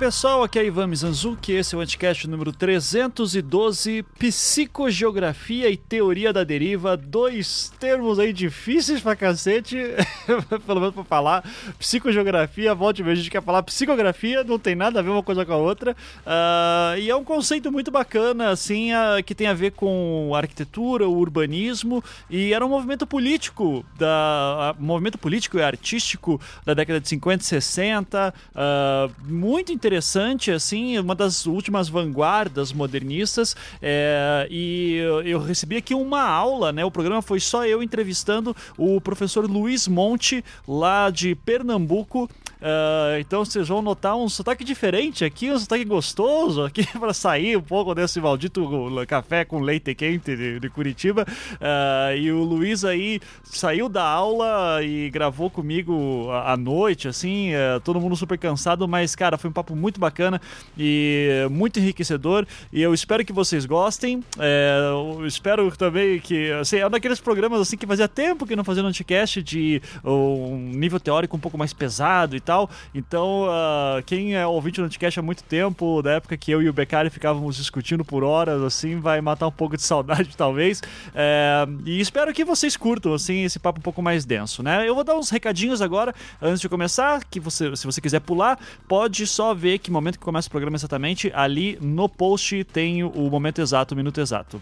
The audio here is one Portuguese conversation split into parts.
pessoal, aqui é Ivan Mizanzuki, esse é o Anticast número 312, Psicogeografia e Teoria da Deriva, dois termos aí difíceis pra cacete, pelo menos pra falar, psicogeografia, volte e a gente quer falar psicografia, não tem nada a ver uma coisa com a outra, uh, e é um conceito muito bacana, assim, uh, que tem a ver com arquitetura, o urbanismo, e era um movimento político, da, uh, movimento político e artístico da década de 50 e 60, muito interessante, assim, uma das últimas vanguardas modernistas. É, e eu recebi aqui uma aula, né? O programa foi só eu entrevistando o professor Luiz Monte, lá de Pernambuco. Uh, então vocês vão notar um sotaque diferente aqui, um sotaque gostoso aqui para sair um pouco desse maldito café com leite quente de, de Curitiba. Uh, e o Luiz aí saiu da aula e gravou comigo à noite, assim, uh, todo mundo super cansado, mas cara, foi um papo muito bacana e muito enriquecedor. E eu espero que vocês gostem. É, eu espero também que, assim, é um daqueles programas assim que fazia tempo que não fazia um anticast de um nível teórico um pouco mais pesado e tal tal. Então, uh, quem é ouvinte do Anticast há muito tempo, da época que eu e o Beccari ficávamos discutindo por horas, assim, vai matar um pouco de saudade, talvez. É, e espero que vocês curtam, assim, esse papo um pouco mais denso, né? Eu vou dar uns recadinhos agora, antes de começar, que você, se você quiser pular, pode só ver que momento que começa o programa exatamente, ali no post tem o momento exato, o minuto exato.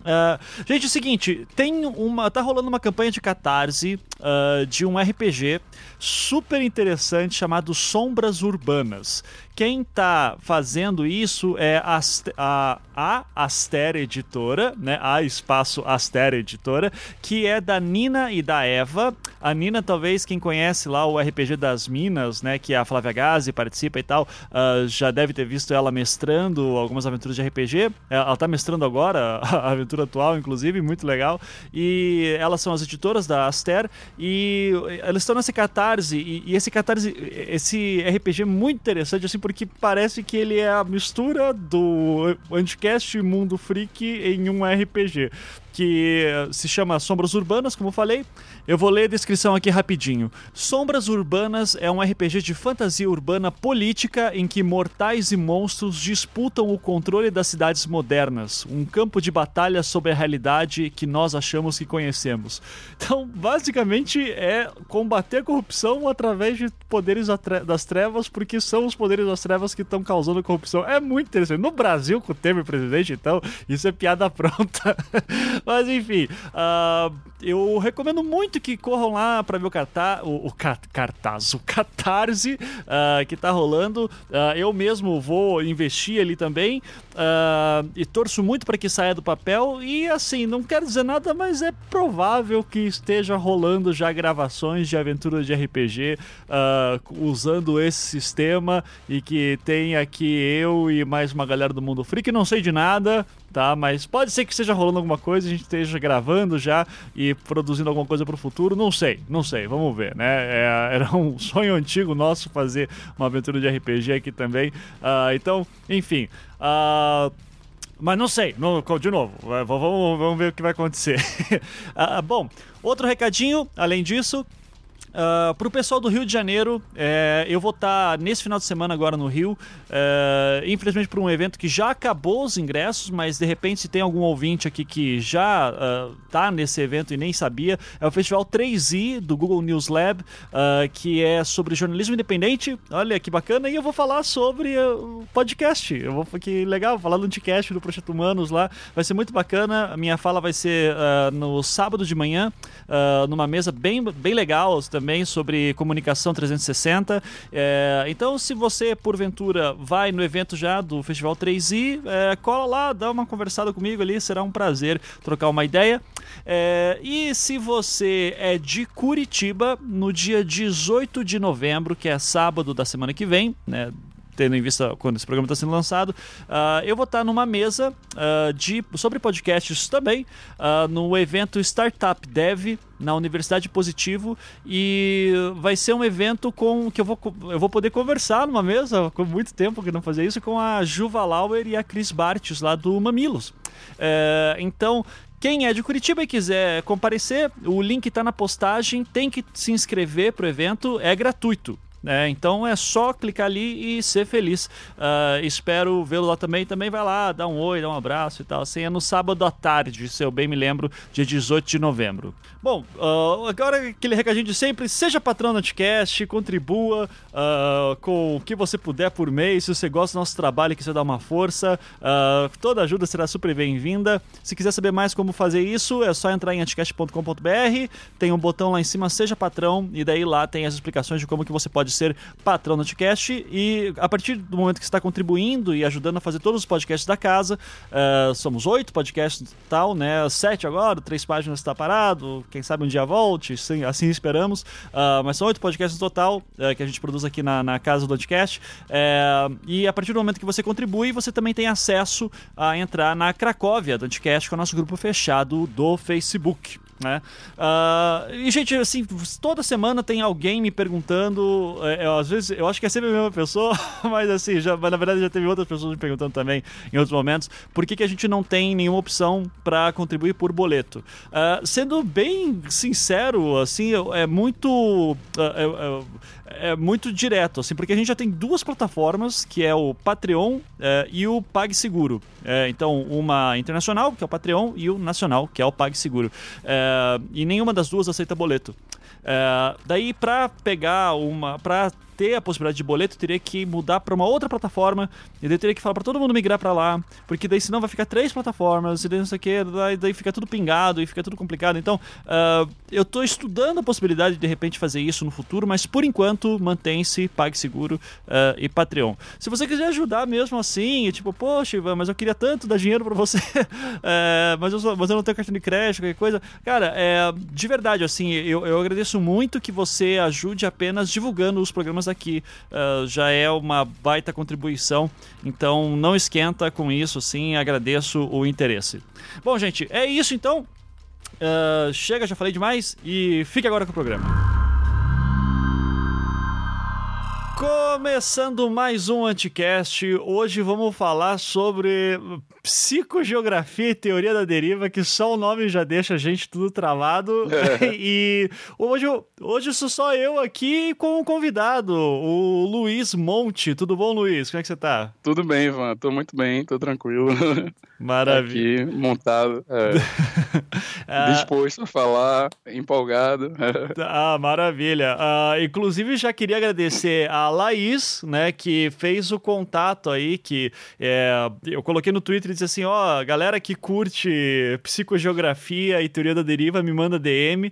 Uh, gente, é o seguinte, tem uma. tá rolando uma campanha de catarse uh, de um RPG super interessante chamado Sombras Urbanas. Quem está fazendo isso é a, a, a Aster Editora, né? A Espaço Aster Editora, que é da Nina e da Eva. A Nina, talvez quem conhece lá o RPG das Minas, né? Que a Flávia Gazi participa e tal, uh, já deve ter visto ela mestrando algumas aventuras de RPG. Ela está mestrando agora, a aventura atual, inclusive, muito legal. E elas são as editoras da Aster e elas estão nesse catarse. E, e esse catarse, esse RPG é muito interessante, assim, porque parece que ele é a mistura do Anticast Mundo Freak em um RPG que se chama Sombras Urbanas, como eu falei. Eu vou ler a descrição aqui rapidinho. Sombras Urbanas é um RPG de fantasia urbana política em que mortais e monstros disputam o controle das cidades modernas, um campo de batalha sobre a realidade que nós achamos que conhecemos. Então, basicamente é combater a corrupção através de poderes das trevas, porque são os poderes das trevas que estão causando corrupção. É muito interessante. No Brasil, com o Temer presidente, então, isso é piada pronta. Mas enfim, uh, eu recomendo muito que corram lá para ver o, cartaz, o, o cartaz, o catarse uh, que tá rolando. Uh, eu mesmo vou investir ali também e torço muito para que saia do papel. E assim, não quero dizer nada, mas é provável que esteja rolando já gravações de aventuras de RPG usando esse sistema e que tem aqui eu e mais uma galera do Mundo Freak. Não sei de nada, tá? Mas pode ser que esteja rolando alguma coisa, a gente esteja gravando já e produzindo alguma coisa para o futuro. Não sei, não sei, vamos ver, né? É, era um sonho antigo nosso fazer uma aventura de RPG aqui também. Uh, então, enfim. Uh, mas não sei, não, de novo, vamos, vamos ver o que vai acontecer. uh, bom, outro recadinho, além disso, Uh, para o pessoal do Rio de Janeiro, é, eu vou estar tá nesse final de semana agora no Rio, é, infelizmente por um evento que já acabou os ingressos, mas de repente se tem algum ouvinte aqui que já uh, nesse evento e nem sabia, é o Festival 3i do Google News Lab, uh, que é sobre jornalismo independente. Olha que bacana, e eu vou falar sobre o podcast. Eu vou que legal, falar do podcast do Projeto Humanos lá, vai ser muito bacana. A minha fala vai ser no sábado de manhã, numa mesa bem, bem legal também sobre comunicação 360. É, então, se você, porventura, vai no evento já do Festival 3i, é, cola lá, dá uma conversada comigo ali, será um prazer trocar uma ideia. É, e se você é de Curitiba, no dia 18 de novembro, que é sábado da semana que vem, né? Tendo em vista quando esse programa está sendo lançado, uh, eu vou estar numa mesa uh, de, sobre podcasts também, uh, no evento Startup Dev na Universidade Positivo e vai ser um evento com que eu vou, eu vou poder conversar numa mesa, com muito tempo que não fazia isso, com a Juva Lauer e a Cris Bartes lá do Mamilos. É, então, quem é de Curitiba e quiser comparecer, o link está na postagem, tem que se inscrever para o evento, é gratuito né? Então é só clicar ali e ser feliz. Uh, espero vê-lo lá também. Também vai lá, dá um oi, dá um abraço e tal. Assim, é no sábado à tarde, se eu bem me lembro, dia 18 de novembro. Bom, uh, agora aquele recadinho de sempre: seja patrão do Anticast, contribua uh, com o que você puder por mês. Se você gosta do nosso trabalho quiser dar uma força, toda ajuda será super bem-vinda. Se quiser saber mais como fazer isso, é só entrar em anticast.com.br. Tem um botão lá em cima, seja patrão, e daí lá tem as explicações de como que você pode ser patrão do Anticast. E a partir do momento que você está contribuindo e ajudando a fazer todos os podcasts da casa, uh, somos oito podcasts tal, né? Sete agora, três páginas está parado, quem sabe um dia volte, sim, assim esperamos. Uh, mas são oito podcasts no total uh, que a gente produz aqui na, na casa do Anticast. e a partir do momento que você contribui, você também tem acesso a entrar na Cracóvia do Anticast, que é o nosso grupo fechado do Facebook. Né? Uh, e, gente, assim, toda semana tem alguém me perguntando. É, eu, às vezes, eu acho que é sempre a mesma pessoa, mas assim, já, mas na verdade já teve outras pessoas me perguntando também em outros momentos por que, que a gente não tem nenhuma opção para contribuir por boleto. Uh, sendo bem sincero, assim, é muito. Uh, é muito direto, assim, porque a gente já tem duas plataformas, que é o Patreon é, e o PagSeguro. É, então, uma internacional, que é o Patreon, e o nacional, que é o PagSeguro. É, e nenhuma das duas aceita boleto. Daí, para pegar uma. para ter a possibilidade de boleto, teria que mudar para uma outra plataforma e daí teria que falar para todo mundo migrar para lá, porque daí senão vai ficar três plataformas e daí não sei o que, daí, fica tudo pingado e fica tudo complicado. Então, uh, eu estou estudando a possibilidade de de repente fazer isso no futuro, mas por enquanto mantém-se PagSeguro uh, e Patreon. Se você quiser ajudar mesmo assim, tipo, poxa, Ivan, mas eu queria tanto dar dinheiro para você, é, mas, eu, mas eu não tenho cartão de crédito, qualquer coisa. Cara, é, de verdade, assim, eu, eu agradeço muito que você ajude apenas divulgando os programas aqui uh, já é uma baita contribuição. Então não esquenta com isso, sim, agradeço o interesse. Bom, gente, é isso então. Uh, chega, já falei demais e fique agora com o programa. Começando mais um Anticast, hoje vamos falar sobre psicogeografia e teoria da deriva, que só o nome já deixa a gente tudo travado. É. e hoje, hoje sou só eu aqui com um convidado, o Luiz Monte. Tudo bom, Luiz? Como é que você tá? Tudo bem, Ivan. Tô muito bem, tô tranquilo. Maravilha. Aqui, montado. É. Ah. Disposto a falar, empolgado. ah, maravilha. Uh, inclusive, já queria agradecer a Laís, né, que fez o contato aí, que é, eu coloquei no Twitter e disse assim, ó, oh, galera que curte psicogeografia e teoria da deriva, me manda DM.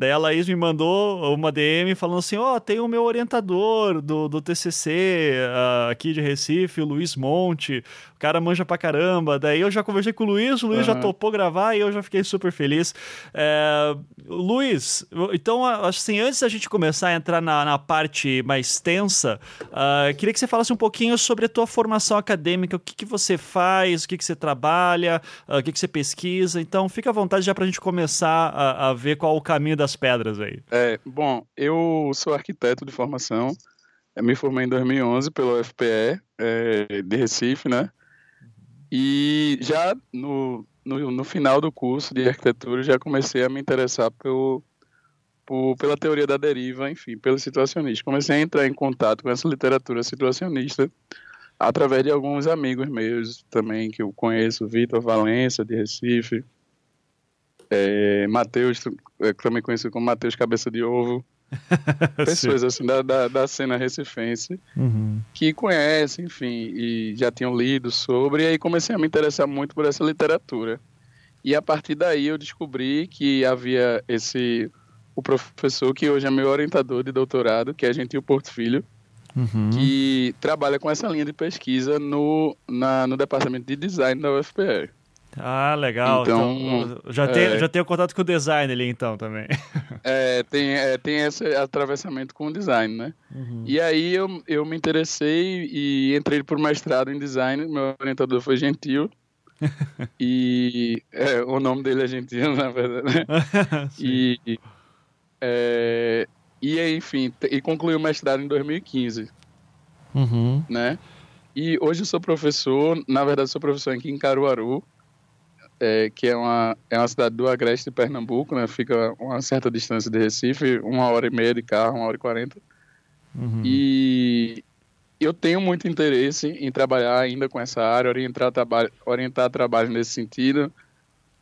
Daí a Laís me mandou uma DM falando assim: Ó, oh, tem o meu orientador do, do TCC uh, ah, aqui de Recife, o Luiz Monte cara manja pra caramba. Daí eu já conversei com o Luiz, o Luiz uhum. já topou gravar e eu já fiquei super feliz. É, Luiz, então, assim, antes da gente começar a entrar na, na parte mais tensa, uh, queria que você falasse um pouquinho sobre a tua formação acadêmica, o que, que você faz, o que, que você trabalha, uh, o que, que você pesquisa. Então, fica à vontade já pra gente começar a, a ver qual o caminho das pedras aí. É, bom, eu sou arquiteto de formação. Me formei em 2011 pelo UFPE é, de Recife, né? E já no, no, no, final do curso de arquitetura, já comecei a me interessar pelo, por, pela teoria da deriva, enfim, pelo situacionista. Comecei a entrar em contato com essa literatura situacionista através de alguns amigos meus também que eu conheço, Vitor Valença, de Recife, é, Matheus, é, também conhecido como Matheus Cabeça de Ovo, pessoas assim da, da, da cena recifense uhum. que conhecem, enfim, e já tinham lido sobre, e aí comecei a me interessar muito por essa literatura. E a partir daí eu descobri que havia esse o professor que hoje é meu orientador de doutorado, que é Gentil Porto Filho, uhum. que trabalha com essa linha de pesquisa no, na, no departamento de design da UFPR. Ah, legal. Então, então já, é, tem, já tenho contato com o design ali, então, também. É, tem, é, tem esse atravessamento com o design, né? Uhum. E aí eu, eu me interessei e entrei por mestrado em design. Meu orientador foi Gentil. e é, o nome dele é Gentil, na verdade. Né? e, é, e, enfim, e concluí o mestrado em 2015. Uhum. Né? E hoje eu sou professor, na verdade sou professor aqui em Caruaru, é, que é uma, é uma cidade do agreste de Pernambuco, né? Fica uma certa distância de Recife, uma hora e meia de carro, uma hora e quarenta. Uhum. E eu tenho muito interesse em trabalhar ainda com essa área, orientar, trabalho, orientar trabalho nesse sentido.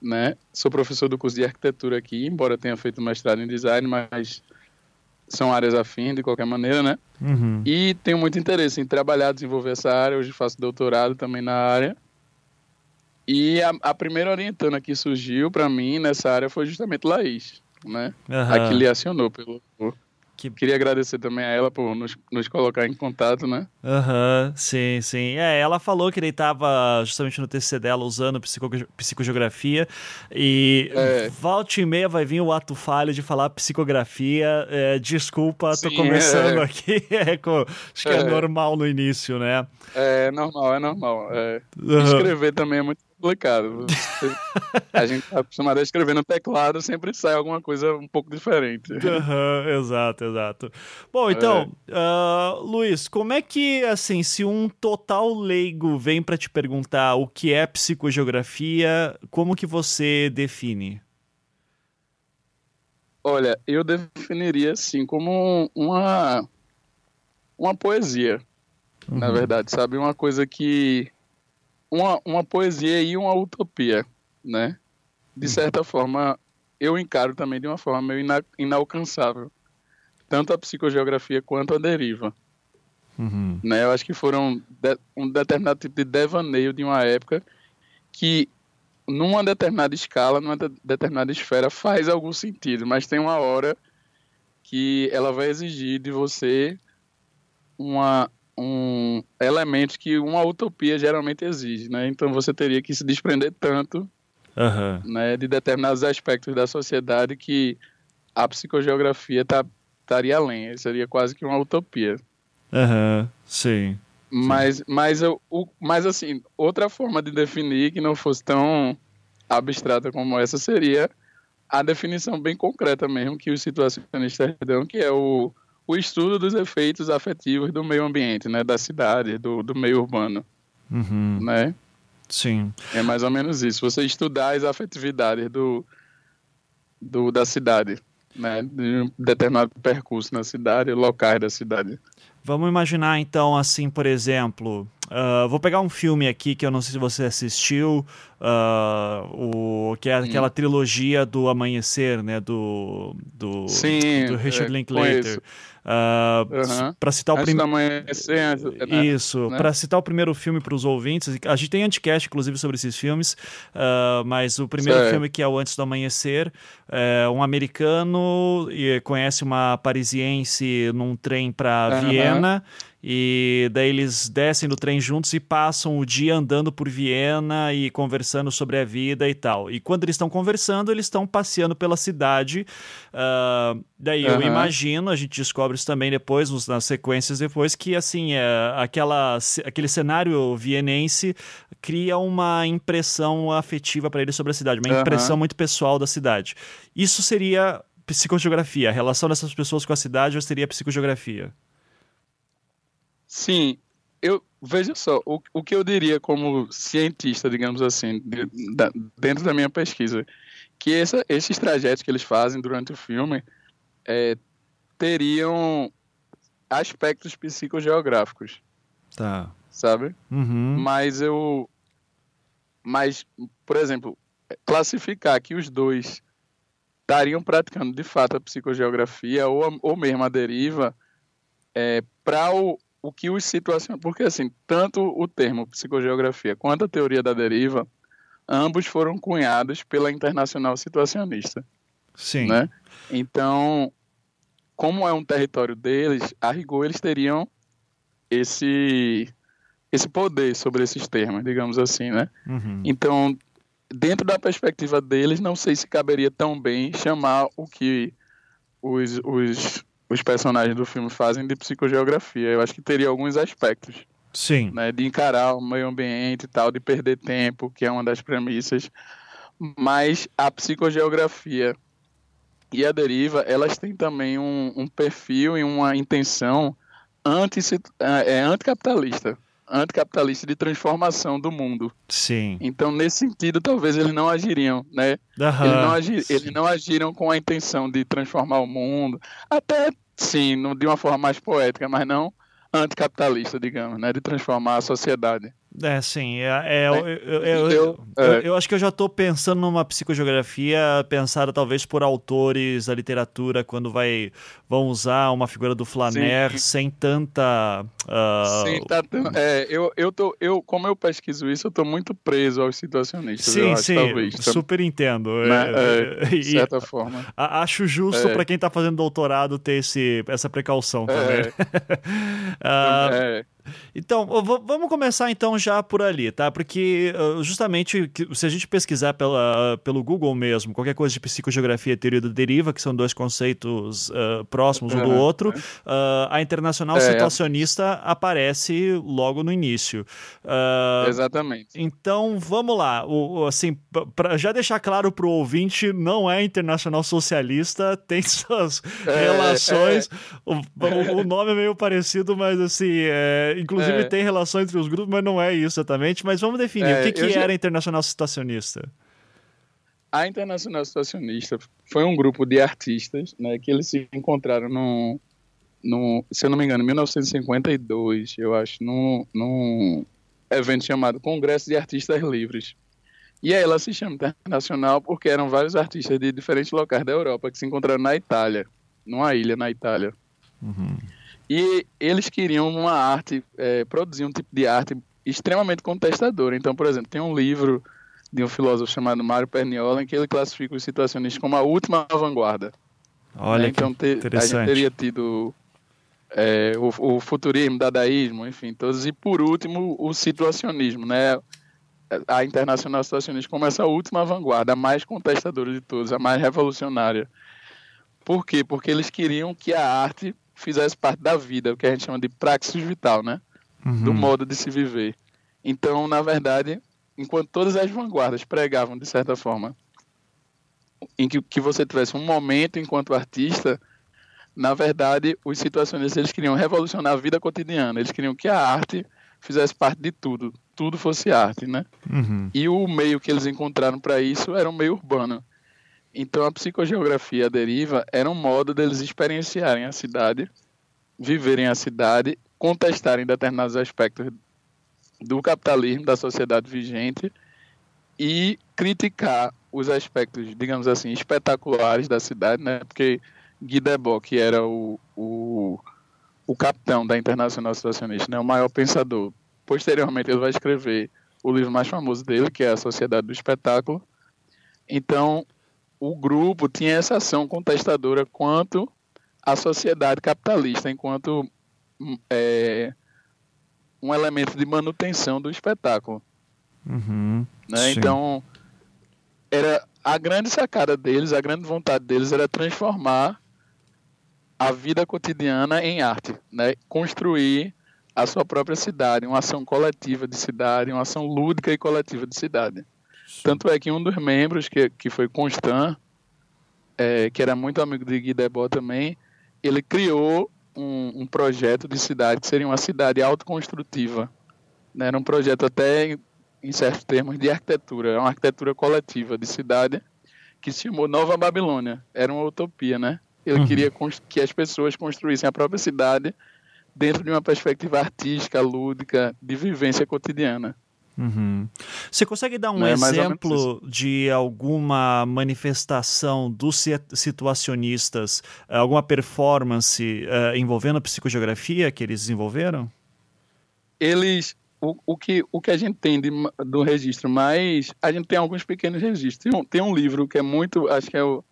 Né? Sou professor do curso de arquitetura aqui, embora tenha feito mestrado em design, mas são áreas afins de qualquer maneira, né? Uhum. E tenho muito interesse em trabalhar, desenvolver essa área. Hoje faço doutorado também na área. E a, a primeira orientanda que surgiu para mim nessa área foi justamente Laís, né? Uhum. A que lhe acionou pelo, que... Queria agradecer também a ela por nos, nos colocar em contato, né? Aham, uhum, sim, sim. É, ela falou que ele estava justamente no TCC dela usando psico, psicogeografia e é. volta e meia vai vir o ato falho de falar psicografia. É, desculpa, sim, tô começando é. aqui. É, acho que é. é. normal no início, né? É normal, é normal. Uhum. Escrever também é muito complicado. a gente tá acostumado a escrever no teclado, sempre sai alguma coisa um pouco diferente. Uhum, exato, exato. Bom, então, é. uh, Luiz, como é que, assim, se um total leigo vem para te perguntar o que é psicogeografia, como que você define? Olha, eu definiria assim como uma uma poesia, uhum. na verdade, sabe, uma coisa que uma, uma poesia e uma utopia, né? De uhum. certa forma, eu encaro também de uma forma meio ina, inalcançável, tanto a psicogeografia quanto a deriva. Uhum. Né? Eu acho que foram de, um determinado tipo de devaneio de uma época que, numa determinada escala, numa de, determinada esfera, faz algum sentido, mas tem uma hora que ela vai exigir de você uma, um elemento que uma utopia geralmente exige, né? Então você teria que se desprender tanto uhum. né, de determinados aspectos da sociedade que a psicogeografia tá, estaria além. Seria quase que uma utopia. Aham, uhum. sim. Mas, mas, eu, o, mas, assim, outra forma de definir que não fosse tão abstrata como essa seria a definição bem concreta mesmo que os situacionistas dão, que é o o estudo dos efeitos afetivos do meio ambiente, né, da cidade, do, do meio urbano, uhum. né? Sim. É mais ou menos isso. Você estudar as afetividades do, do da cidade, né, de um determinado percurso na cidade, locais da cidade. Vamos imaginar então assim, por exemplo, uh, vou pegar um filme aqui que eu não sei se você assistiu, uh, o que é aquela hum. trilogia do Amanhecer, né, do do, Sim, do Richard é, Linklater. Uh, uhum. Para citar o primeiro. Né? Isso, né? para citar o primeiro filme para os ouvintes, a gente tem anticast, inclusive, sobre esses filmes, uh, mas o primeiro certo. filme, que é o Antes do Amanhecer, é um americano e conhece uma parisiense num trem para uhum. Viena e daí eles descem do trem juntos e passam o dia andando por Viena e conversando sobre a vida e tal. E quando eles estão conversando, eles estão passeando pela cidade. Uh, daí uhum. eu imagino, a gente descobre isso também depois, nas sequências depois, que assim, é, aquela, aquele cenário vienense cria uma impressão afetiva para eles sobre a cidade, uma uhum. impressão muito pessoal da cidade. Isso seria psicogeografia. A relação dessas pessoas com a cidade seria psicogeografia. Sim, eu veja só, o, o que eu diria como cientista, digamos assim, de, da, dentro da minha pesquisa, que essa, esses trajetos que eles fazem durante o filme é, teriam aspectos psicogeográficos. Tá. Sabe? Uhum. Mas eu. Mas, por exemplo, classificar que os dois estariam praticando de fato a psicogeografia ou, ou mesmo a deriva, é, para o, o que os situacionais. Porque, assim, tanto o termo psicogeografia quanto a teoria da deriva, ambos foram cunhados pela Internacional Situacionista. Sim. Né? Então, como é um território deles, a rigor eles teriam esse esse poder sobre esses termos, digamos assim, né? Uhum. Então, dentro da perspectiva deles, não sei se caberia tão bem chamar o que os, os os personagens do filme fazem de psicogeografia. Eu acho que teria alguns aspectos. Sim. Né, de encarar o meio ambiente e tal, de perder tempo, que é uma das premissas. Mas a psicogeografia e a deriva, elas têm também um, um perfil e uma intenção anti, é, é, anticapitalista. Anticapitalista de transformação do mundo. Sim. Então, nesse sentido, talvez eles não agiriam, né? Uhum. Eles, não agir, eles não agiram com a intenção de transformar o mundo. Até sim, de uma forma mais poética, mas não anticapitalista, digamos, né? De transformar a sociedade. É, sim. É, é, eu, eu, eu, eu, acho que eu já estou pensando numa psicogeografia pensada talvez por autores da literatura quando vai vão usar uma figura do Flaner sem tanta. Uh... Sim, tá, é, eu, eu tô, eu, como eu pesquiso isso, eu estou muito preso aos situacionistas. Sim, acho, sim, talvez, super entendo. Né? É, de certa forma. Acho justo para quem está fazendo doutorado ter esse, essa precaução também. uh, Então, vamos começar então já por ali, tá? Porque justamente se a gente pesquisar pela, pelo Google mesmo, qualquer coisa de psicogeografia e teoria da deriva, que são dois conceitos uh, próximos um do outro, uh, a internacional é, situacionista aparece logo no início. Uh, Exatamente. Então, vamos lá. O, assim, para já deixar claro para o ouvinte, não é internacional socialista, tem suas é, relações. É. O, o, nome é meio parecido, mas assim, é, inclusive tem relações entre os grupos, mas não é isso exatamente. Mas vamos definir o que, que já... era internacional situacionista. A Internacional Situacionista foi um grupo de artistas né, que eles se encontraram no, no, se eu não me engano, em 1952, eu acho, num, num evento chamado Congresso de Artistas Livres. E aí ela se chama Internacional porque eram vários artistas de diferentes locais da Europa que se encontraram na Itália, numa ilha na Itália. Uhum. E eles queriam uma arte, é, produzir um tipo de arte extremamente contestadora. Então, por exemplo, tem um livro de um filósofo chamado Mário Perniola, em que ele classifica os situacionistas como a última vanguarda. Olha né? então, te, a gente teria tido é, o, o, futurismo, dadaísmo, enfim, todos. E por último, o situacionismo, né? A internacional situacionista como essa última vanguarda, a mais contestadora de todos, a mais revolucionária. Por quê? Porque eles queriam que a arte fizesse parte da vida, o que a gente chama de praxis vital, né? Uhum. Do modo de se viver. Então, na verdade, enquanto todas as vanguardas pregavam, de certa forma, em que, que você tivesse um momento enquanto artista, na verdade, os situacionistas eles queriam revolucionar a vida cotidiana, eles queriam que a arte fizesse parte de tudo, tudo fosse arte, né? Uhum. E o meio que eles encontraram para isso era um meio urbano. Então a psicogeografia a deriva era um modo deles experienciarem a cidade, viverem a cidade, contestarem determinados aspectos do capitalismo, da sociedade vigente e criticar os aspectos, digamos assim, espetaculares da cidade, né? Porque Guy Debord, que era o, o, o capitão da Internacional Situacionista, né? o maior pensador, posteriormente ele vai escrever o livro mais famoso dele, que é A Sociedade do Espetáculo. Então, o grupo tinha essa ação contestadora quanto à sociedade capitalista, enquanto é, um elemento de manutenção do espetáculo. Uhum, né? Então, era a grande sacada deles, a grande vontade deles era transformar a vida cotidiana em arte, né? construir a sua própria cidade, uma ação coletiva de cidade, uma ação lúdica e coletiva de cidade. Tanto é que um dos membros, que, que foi Constant, é, que era muito amigo de Guy Debord também, ele criou um, um, projeto de cidade que seria uma cidade autoconstrutiva. Né? Era um projeto até, em, em certos termos, de arquitetura, uma arquitetura coletiva de cidade que se chamou Nova Babilônia. Era uma utopia, né? Ele uhum. queria que as pessoas construíssem a própria cidade dentro de uma perspectiva artística, lúdica, de vivência cotidiana. Uhum. Você consegue dar um é exemplo de alguma manifestação dos situacionistas, alguma performance uh, envolvendo a psicogeografia que eles desenvolveram? Eles, o, o, que, o que a gente tem de, do registro, mas a gente tem alguns pequenos registros. Tem um, tem um livro que é muito, acho que é o,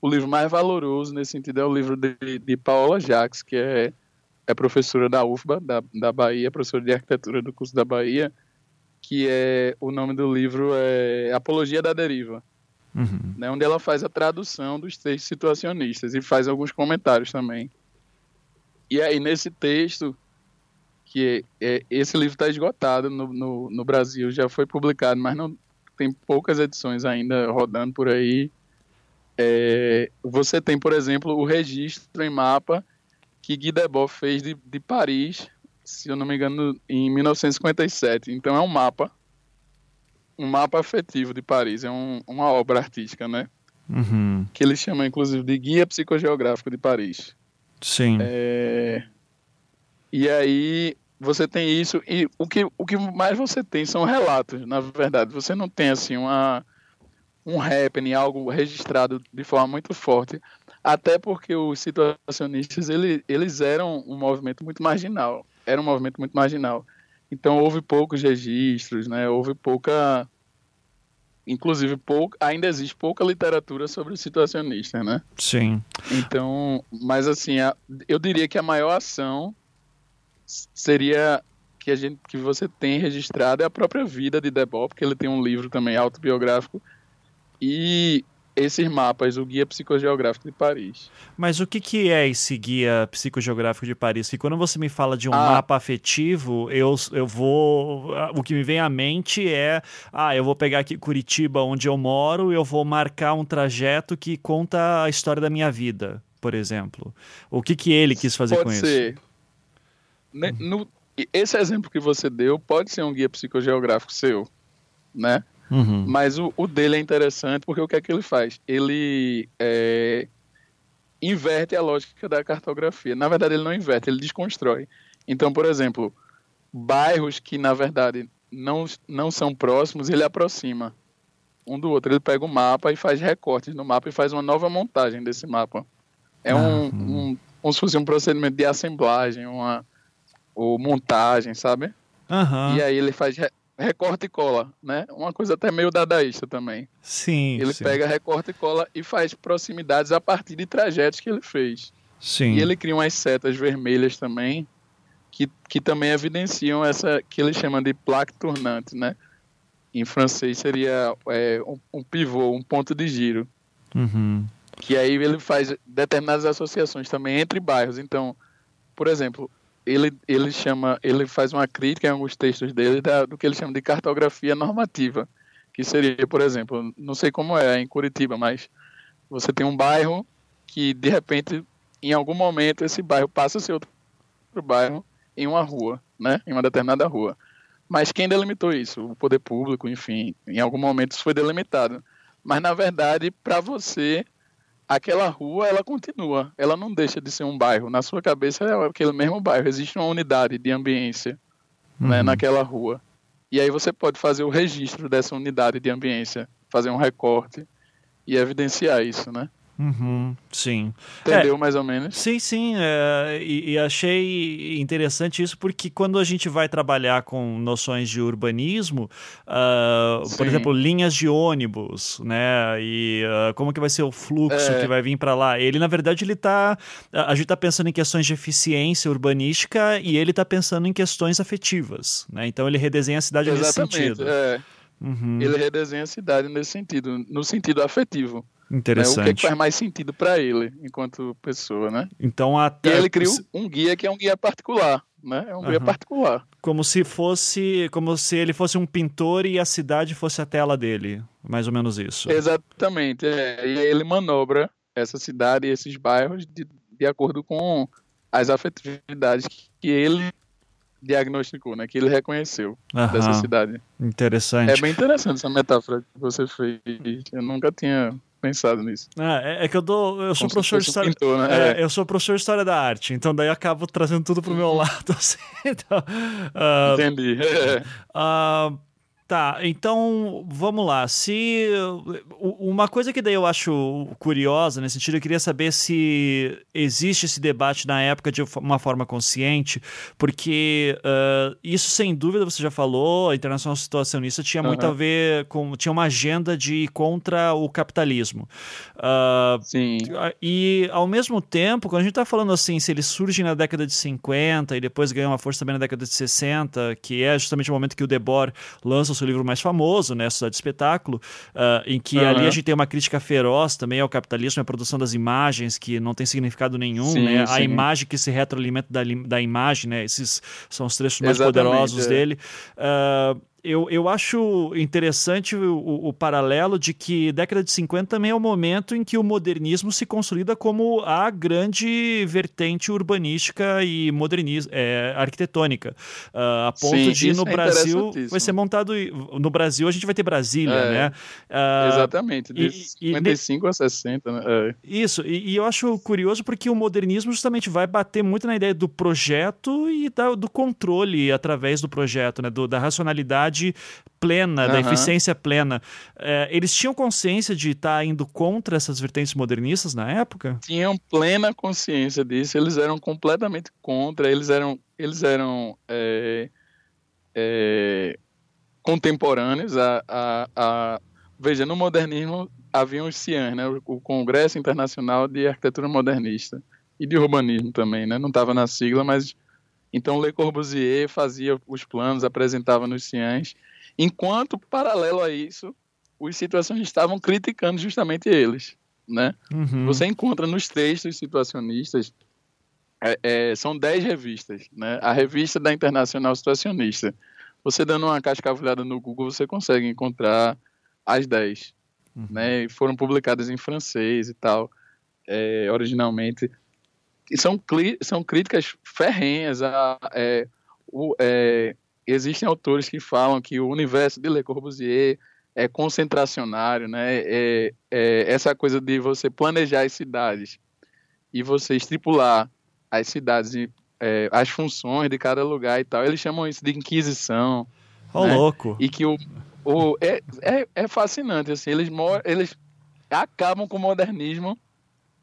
o livro mais valoroso nesse sentido, é o livro de, de Paola Jacques, que é, é professora da UFBA, da, da Bahia, professora de arquitetura do curso da Bahia que é o nome do livro é Apologia da Deriva, uhum. né, onde ela faz a tradução dos textos situacionistas e faz alguns comentários também. E aí nesse texto que é, é, esse livro está esgotado no, no, no, Brasil, já foi publicado, mas não tem poucas edições ainda rodando por aí. É, você tem, por exemplo, o registro em mapa que Guy Debord fez de, de Paris se eu não me engano, em 1957. Então é um mapa, um mapa afetivo de Paris, é um, uma obra artística, né? Uhum. Que ele chama, inclusive, de Guia Psicogeográfico de Paris. Sim. É... E aí você tem isso, e o que, o que mais você tem são relatos, na verdade. Você não tem assim uma, um happening, algo registrado de forma muito forte. Até porque os situacionistas ele, eles eram um movimento muito marginal. Era um movimento muito marginal. Então houve poucos registros, né? Houve pouca inclusive pouco, ainda existe pouca literatura sobre o situacionista, né? Sim. Então, mas assim, a, eu diria que a maior ação seria que a gente que você tem registrado é a própria vida de Debord, porque ele tem um livro também autobiográfico e esses mapas, o Guia Psicogeográfico de Paris. Mas o que, que é esse Guia Psicogeográfico de Paris? Que quando você me fala de um ah. mapa afetivo, eu, eu vou. O que me vem à mente é: ah, eu vou pegar aqui Curitiba, onde eu moro, e eu vou marcar um trajeto que conta a história da minha vida, por exemplo. O que, que ele quis fazer pode com ser. isso? Né, no, esse exemplo que você deu pode ser um guia psicogeográfico seu, né? Uhum. Mas o, o, dele é interessante porque o que é que ele faz? Ele é, inverte a lógica da cartografia. Na verdade, ele não inverte, ele desconstrói. Então, por exemplo, bairros que na verdade não, não são próximos, ele aproxima um do outro. Ele pega o mapa e faz recortes no mapa e faz uma nova montagem desse mapa. É um, um como se fosse um procedimento de assemblagem, uma ou montagem, sabe? Uhum. E aí ele faz recorte e cola, né? Uma coisa até meio dadaísta também. Sim. Ele sim. pega recorte e cola e faz proximidades a partir de trajetos que ele fez. Sim. E ele cria umas setas vermelhas também, que, que também evidenciam essa que ele chama de plaque tournante, né? Em francês seria é, um, um, pivô, um ponto de giro. Uhum. Que aí ele faz determinadas associações também entre bairros. Então, por exemplo, ele, ele chama, ele faz uma crítica em alguns textos dele da, do que ele chama de cartografia normativa, que seria, por exemplo, não sei como é em Curitiba, mas você tem um bairro que de repente, em algum momento, esse bairro passa a ser outro bairro em uma rua, né, em uma determinada rua. Mas quem delimitou isso? O poder público, enfim, em algum momento isso foi delimitado. Mas na verdade, para você aquela rua ela continua, ela não deixa de ser um bairro. Na sua cabeça é aquele mesmo bairro, existe uma unidade de ambiência né, uhum. né, naquela rua. E aí você pode fazer o registro dessa unidade de ambiência, fazer um recorte e evidenciar isso, né? Uhum, sim. Entendeu é, mais ou menos? Sim, sim. É, e, e, achei interessante isso porque quando a gente vai trabalhar com noções de urbanismo, uh, por exemplo, linhas de ônibus, né? E uh, como que vai ser o fluxo é. que vai vir para lá? Ele, na verdade, ele tá. A gente está pensando em questões de eficiência urbanística e ele está pensando em questões afetivas, né? Então ele redesenha a cidade Exatamente, nesse sentido. É. Uhum. Ele redesenha a cidade nesse sentido, no sentido afetivo. Interessante. Né? O que, é que, faz mais sentido para ele, enquanto pessoa, né? Então até... E ele criou um guia que é um guia particular, né? É um uhum. guia particular. Como se fosse, como se ele fosse um pintor e a cidade fosse a tela dele, mais ou menos isso. Exatamente. É. E ele manobra essa cidade e esses bairros de, de acordo com as afetividades que ele diagnosticou, né? Que ele reconheceu dessa cidade. Interessante. É bem interessante essa metáfora que você fez. Eu nunca tinha pensado nisso. É, é que eu dou. Eu sou Como professor de história. Pintor, né? é, eu sou professor de história da arte, então daí eu acabo trazendo tudo pro meu uhum. lado. Assim, então, uh, Entendi. Uh, Tá, então vamos lá. Se uma coisa que daí eu acho curiosa nesse sentido, eu queria saber se existe esse debate na época de uma forma consciente, porque uh, isso sem dúvida você já falou, a internacional situacionista tinha uhum. muito a ver com tinha uma agenda de ir contra o capitalismo. Uh, Sim. E ao mesmo tempo, quando a gente está falando assim, se ele surge na década de 50 e depois ganha uma força também na década de 60, que é justamente o momento que o Debord lança seu livro mais famoso, né, Sociedade de Espetáculo, uh, em que uhum. ali a gente tem uma crítica feroz também ao capitalismo, a produção das imagens que não tem significado nenhum, sim, né, sim. a imagem que se retroalimenta da, da imagem, né, esses são os trechos mais Exatamente, poderosos é. dele. Uh, eu, eu acho interessante o, o, o, paralelo de que década de 50 também é o momento em que o modernismo se consolida como a grande vertente urbanística e modernismo, é, arquitetônica. Uh, a ponto Sim, de no é Brasil vai ser montado. No Brasil a gente vai ter Brasília, é, né? Uh, exatamente, de e, 55 e, a 60, né? É. Isso, e, e, eu acho curioso porque o modernismo justamente vai bater muito na ideia do projeto e da, do controle através do projeto, né? Do, da racionalidade plena, uhum. da eficiência plena. É, eles tinham consciência de estar tá indo contra essas vertentes modernistas na época? Tinham plena consciência disso. Eles eram completamente contra. Eles eram, eles eram é, é, contemporâneos a, a, a, Veja, no modernismo haviam os CIANs, né? o Congresso Internacional de Arquitetura Modernista e de Urbanismo também, né? Não estava na sigla, mas então, Le Corbusier fazia os planos, apresentava nos ciãs, enquanto, paralelo a isso, os situacionistas estavam criticando justamente eles. Né? Uhum. Você encontra nos textos situacionistas, é, é, são dez revistas. Né? A revista da Internacional Situacionista. Você dando uma cascavelhada no Google, você consegue encontrar as dez. Uhum. Né? E foram publicadas em francês e tal, é, originalmente são, são críticas ferrenhas a, é, o, é, existem autores que falam que o universo de Le Corbusier é concentracionário, né? É, é, essa coisa de você planejar as cidades e você estipular as cidades e é, as funções de cada lugar e tal. Eles chamam isso de inquisição. Oh, né? louco! E que o, o é, é, é fascinante assim. Eles eles acabam com o modernismo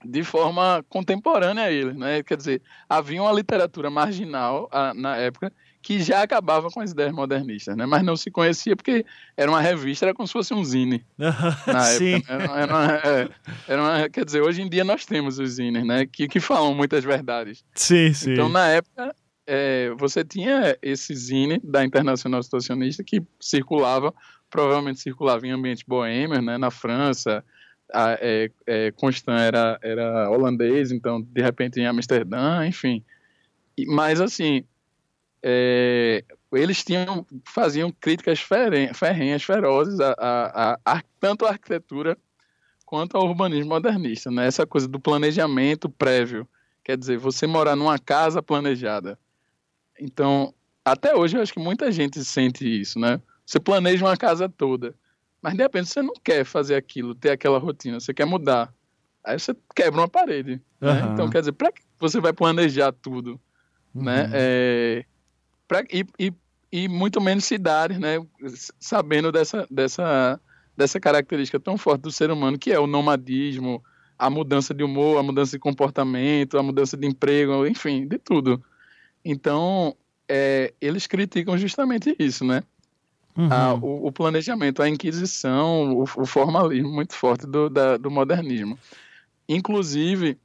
de forma contemporânea a eles, né? Quer dizer, havia uma literatura marginal a, na época que já acabava com as ideias modernistas, né? Mas não se conhecia porque era uma revista, era como se fosse um zine na Sim. época. Né? Era, era, uma, é, era uma, quer dizer, hoje em dia nós temos os zines, né? Que, que falam muitas verdades. Sim, sim. Então, na época, é, você tinha esse zine da Internacional Situacionista que circulava, provavelmente circulava em ambientes boêmios, né? Na França, a, é, é, Constant era, era holandês, então de repente em Amsterdã, enfim. E, mas assim, é, eles tinham, faziam críticas ferrenhas, ferozes a, a, a, tanto à arquitetura quanto ao urbanismo modernista, né? Essa coisa do planejamento prévio, quer dizer, você morar numa casa planejada. Então, até hoje eu acho que muita gente sente isso, né? Você planeja uma casa toda. Mas de repente você não quer fazer aquilo, ter aquela rotina, você quer mudar. Aí você quebra uma parede. Uhum. Né? Então, quer dizer, para que você vai planejar tudo? Né? Uhum. Né? É, pra, e, e, e, muito menos cidades, né? sabendo dessa, dessa, dessa característica tão forte do ser humano, que é o nomadismo, a mudança de humor, a mudança de comportamento, a mudança de emprego, enfim, de tudo. Então, é, eles criticam justamente isso, né? Uhum. Ah, o, o, planejamento, a inquisição, o, o formalismo muito forte do, da, do modernismo. Inclusive,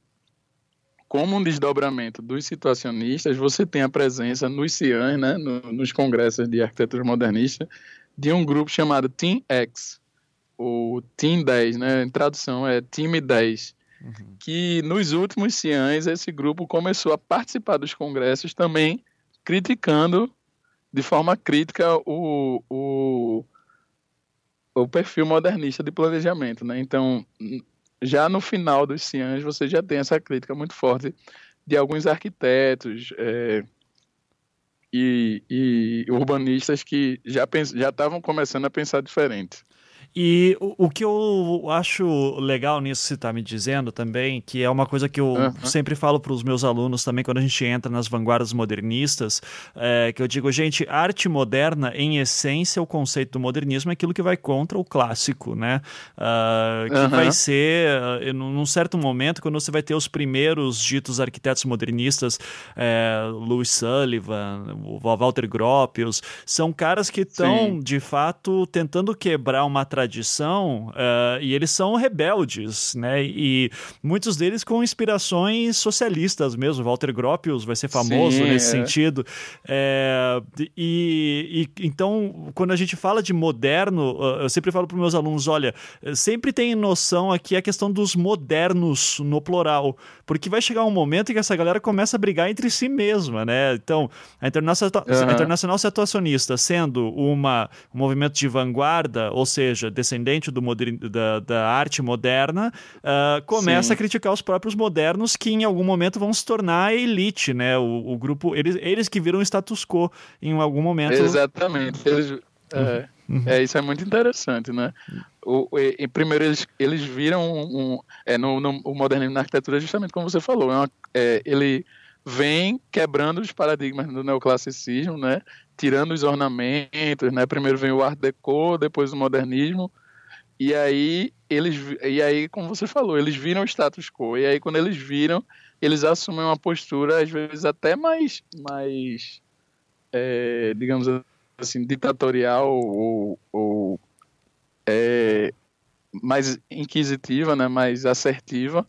como um desdobramento dos situacionistas, você tem a presença nos CIANs, né, no, nos congressos de arquitetura modernista, de um grupo chamado Team X, ou Team 10, né, em tradução é Time 10, uhum. que nos últimos CIANs esse grupo começou a participar dos congressos também criticando de forma crítica o, o, o perfil modernista de planejamento. Né? Então, já no final dos Ciãs, você já tem essa crítica muito forte de alguns arquitetos é, e, e, urbanistas que já estavam começando a pensar diferente. E o, o, que eu acho legal nisso que você está me dizendo também, que é uma coisa que eu uhum. sempre falo para os meus alunos também quando a gente entra nas vanguardas modernistas, é, que eu digo, gente, arte moderna, em essência, o conceito do modernismo é aquilo que vai contra o clássico, né? Uh, que uhum. vai ser, uh, num certo momento, quando você vai ter os primeiros ditos arquitetos modernistas, é, Louis Sullivan, o Walter Gropius, são caras que estão, de fato, tentando quebrar uma tradição tradição uh, e eles são rebeldes, né? E muitos deles com inspirações socialistas mesmo. Walter Gropius vai ser famoso Sim, nesse é. sentido. É, e, e, então, quando a gente fala de moderno, eu sempre falo para meus alunos: olha, sempre tem noção aqui a questão dos modernos no plural, porque vai chegar um momento em que essa galera começa a brigar entre si mesma, né? Então, a Internacional, uhum. a Internacional Situacionista sendo uma, um movimento de vanguarda, ou seja, descendente do modern, da, da arte moderna, uh, começa Sim. a criticar os próprios modernos que em algum momento vão se tornar a elite, né? O, o grupo, eles, eles que viram o status quo em algum momento. Exatamente. Eles, é, uhum. é, isso é muito interessante, né? O, e, primeiro eles, eles viram um, um é, no, no, o modernismo na arquitetura justamente como você falou, é uma, é, ele vem quebrando os paradigmas do neoclassicismo, né? Tirando os ornamentos, né? Primeiro vem o Art Deco, depois o modernismo, e aí eles e aí como você falou, eles viram o status quo. E aí quando eles viram, eles assumem uma postura às vezes até mais mais é, digamos assim ditatorial ou, ou é, mais inquisitiva, né, mais assertiva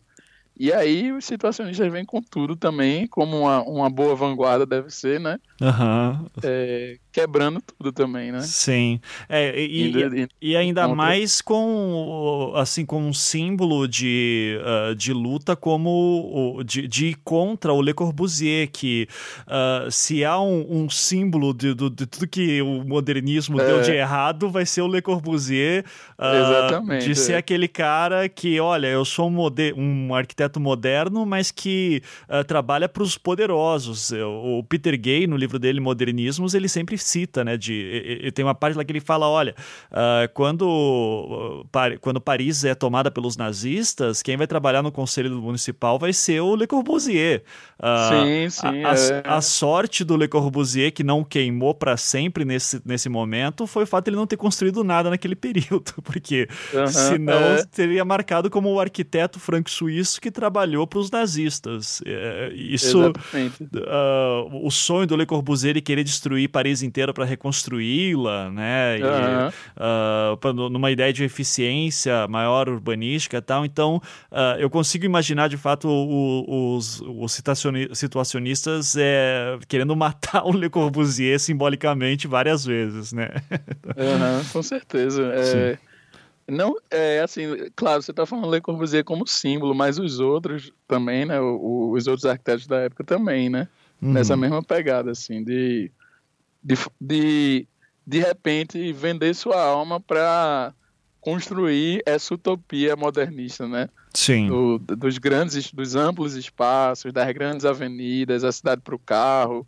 e aí os situacionistas vêm com tudo também, como uma, uma boa vanguarda deve ser, né? Uhum. É, quebrando tudo também, né? Sim. É, e, e, e, ainda mais com assim com um símbolo de, uh, de luta como de, de contra o Le Corbusier, que uh, se há um, um símbolo de, de, de, tudo que o modernismo é. deu de errado, vai ser o Le Corbusier uh, de ser é. aquele cara que, olha, eu sou um, um arquiteto moderno, mas que trabalha para os poderosos. O Peter Gay, no livro dele, Modernismos, ele sempre cita, né? De, ele tem uma parte lá que ele fala: olha, uh, quando, quando Paris é tomada pelos nazistas, quem vai trabalhar no conselho municipal vai ser o Le Corbusier. Uh, sim, sim. A, é. a, sorte do Le Corbusier, que não queimou para sempre nesse, nesse momento, foi o fato de ele não ter construído nada naquele período, porque uhum, senão é. teria marcado como o arquiteto franco-suíço que trabalhou para os nazistas. É, isso, uh, o sonho do Le Corbusier de querer destruir Paris inteira para reconstruí-la, né? E, uh, numa ideia de eficiência maior urbanística e tal. Então, uh, eu consigo imaginar de fato o, os, os situacionistas é, querendo matar o Le Corbusier simbolicamente várias vezes, né? Uhum, com certeza. É, não, é assim, claro, você está falando Le Corbusier como símbolo, mas os outros também, né? O, os outros arquitetos da época também, né? Uhum. Nessa mesma pegada, assim, de, de, de, de repente vender sua alma para construir essa utopia modernista, né? Sim. Do, dos grandes, dos amplos espaços, das grandes avenidas, a cidade para o carro,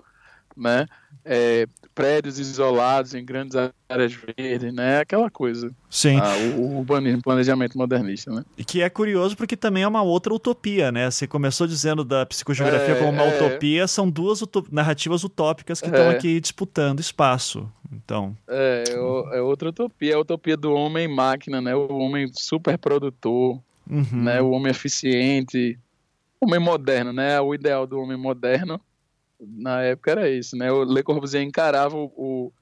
né? É, prédios isolados em grandes áreas verdes, né? Aquela coisa. Sim. Ah, o, urbanismo, planejamento modernista, né? E que é curioso porque também é uma outra utopia, né? Você comeou dizendo da psicogeografia é, como uma é... utopia, são duas utop... narrativas utópicas que estão é. aqui disputando espaço. Então. É, é, é outra utopia, é a utopia do homem-máquina, né? O homem superprodutor, uhum. né? O homem eficiente, o homem moderno, né? O ideal do homem moderno na época era isso, né? O Le Corbusier encarava o, o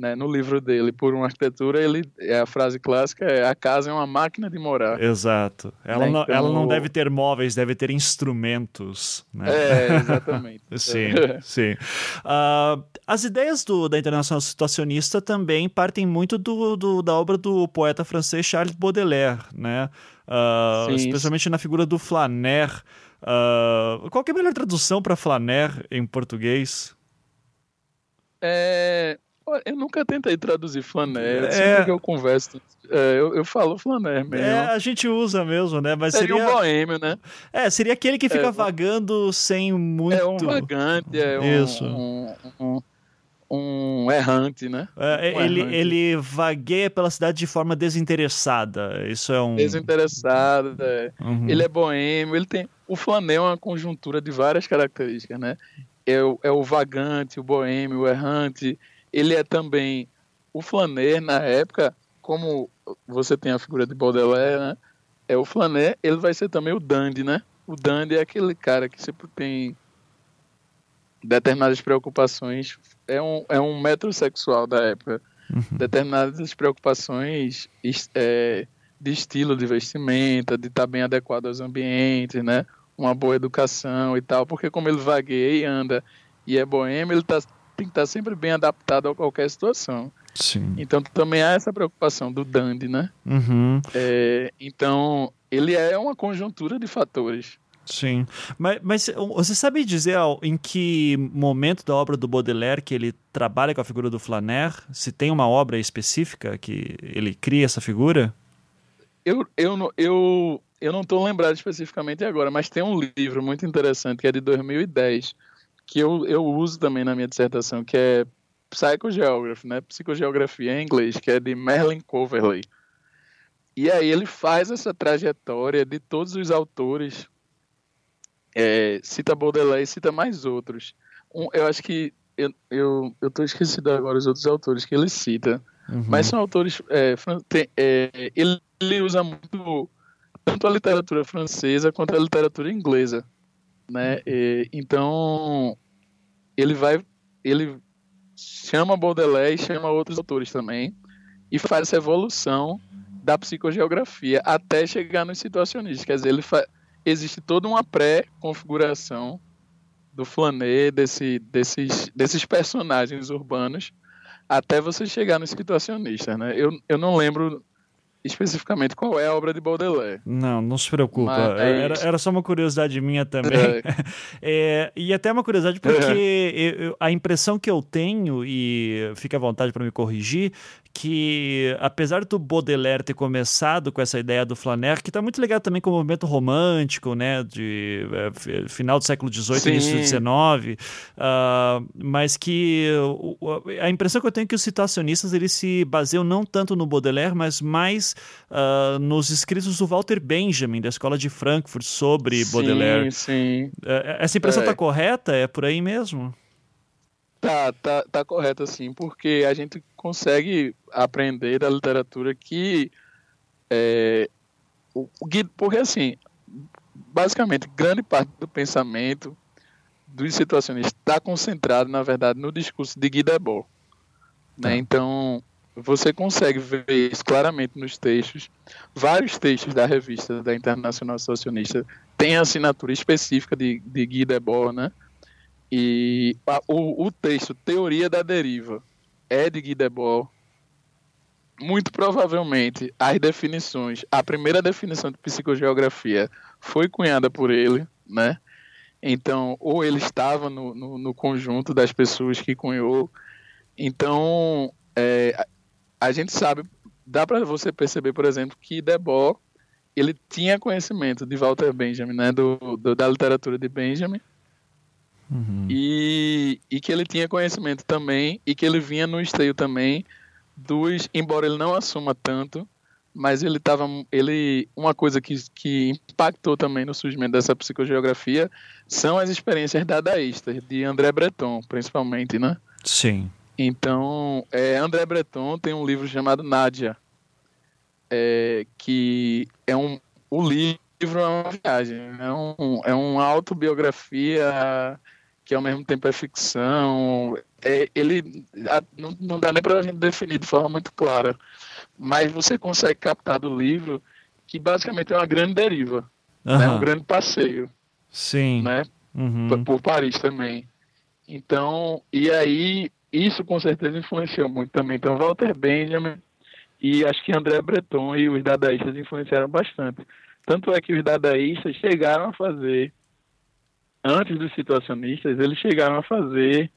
né, no livro dele por uma arquitetura, ele a frase clássica é a casa é uma máquina de morar. Exato. Ela, né? não, então, ela não deve ter móveis, deve ter instrumentos. Né? É, exatamente. sim, sim. Uh, as ideias do, da Internacional Situacionista também partem muito do, do, da obra do poeta francês Charles Baudelaire, né? Uh, sim, especialmente na figura do Flaner. Uh, qual é a melhor tradução para flaner em português? É, eu nunca tentei traduzir flaner, é... sempre que eu converso, é, eu, eu, falo flaner mesmo. É, a gente usa mesmo, né? Mas seria, seria um boêmio, né? É, seria aquele que fica é, vagando sem muito... É um vagante, é um... Isso. um, um um errante, né? É, um ele, errante. ele vagueia pela cidade de forma desinteressada. Isso é um. Desinteressado, é. Uhum. Ele é boêmio, ele tem. O flanel é uma conjuntura de várias características, né? É o, é o vagante, o boêmio, o errante. Ele é também. O flaner, na época, como você tem a figura de Baudelaire, né? É o flaner, ele vai ser também o dandy, né? O dandy é aquele cara que sempre tem determinadas preocupações. É um, é um metrosexual da época. Uhum. Determinadas preocupações é, de estilo de vestimenta, de estar tá bem adequado aos ambientes, né? Uma boa educação e tal, porque como ele vagueia e anda e é boêmio, ele tá, tem que estar tá sempre bem adaptado a qualquer situação. Sim. Então também há essa preocupação do dandy, né? Uhum. É, então ele é uma conjuntura de fatores. Sim. Mas, mas você sabe dizer em que momento da obra do Baudelaire que ele trabalha com a figura do Flaner? Se tem uma obra específica que ele cria essa figura? Eu, eu, eu, eu não estou lembrado especificamente agora, mas tem um livro muito interessante que é de 2010, que eu, eu uso também na minha dissertação, que é Psychogeography, né? Psicogeografia em inglês, que é de Merlin Coverley. E aí ele faz essa trajetória de todos os autores, é, cita Baudelaire e cita mais outros. Um, eu acho que eu, eu, eu tô esquecido agora os outros autores que ele cita, uhum. mas são autores. É, tem, é, ele, ele usa muito tanto a literatura francesa quanto a literatura inglesa, né? E, então ele vai, ele chama Baudelaire e chama outros autores também e faz essa evolução da psicogeografia até chegar nos situacionistas. Quer dizer, ele existe toda uma pré-configuração do Flanet, desse, desses, desses personagens urbanos, até você chegar nos situacionistas. Né? Eu, eu não lembro especificamente qual é a obra de Baudelaire. Não, não se preocupa. É era, era só uma curiosidade minha também. É. é, e até uma curiosidade porque eu, a impressão que eu tenho, e fica à vontade para me corrigir, que apesar do Baudelaire ter começado com essa ideia do Flaner, que está muito ligado também com o movimento romântico, né, de é, final do século XVIII, início do XIX, uh, mas que uh, a impressão que eu tenho é que os situacionistas eles se baseiam não tanto no Baudelaire, mas mais uh, nos escritos do Walter Benjamin, da Escola de Frankfurt, sobre sim, Baudelaire. Sim, é, essa impressão está é. correta? É por aí mesmo? Tá, tá, tá correto assim, porque a gente consegue aprender da literatura que é, o, porque assim, basicamente grande parte do pensamento dos situacionistas está concentrado, na verdade, no discurso de Guy Debord. Né? Tá. Então, você consegue ver isso claramente nos textos. Vários textos da revista da Internacional Socialista têm assinatura específica de, de Guy Debord, né? E a, o, o, texto Teoria da Deriva é de Guy Debord. Muito provavelmente as definições, a primeira definição de psicogeografia foi cunhada por ele, né? Então, ou ele estava no, no, no conjunto das pessoas que cunhou. Então, é, a gente sabe, dá para você perceber, por exemplo, que Debord ele tinha conhecimento de Walter Benjamin, né, do, do da literatura de Benjamin, Uhum. E, e que ele tinha conhecimento também e que ele vinha no esteio também dos, embora ele não assuma tanto, mas ele estava, ele, uma coisa que, que impactou também no surgimento dessa psicogeografia são as experiências dadaístas de André Breton, principalmente, né? Sim. Então, é, André Breton tem um livro chamado Nádia, é, que é um, o livro é uma viagem, é, um, é uma autobiografia que ao mesmo tempo é ficção. É, ele não, não dá nem para a gente definir de forma muito clara, mas você consegue captar do livro que basicamente é uma grande deriva, uhum. né? um grande passeio. Sim. Né? Uhum. Por, por Paris também. Então, e aí, isso com certeza influenciou muito também. Então, Walter Benjamin e acho que André Breton e os dadaístas influenciaram bastante. Tanto é que os dadaístas chegaram a fazer antes dos situacionistas, eles chegaram a fazer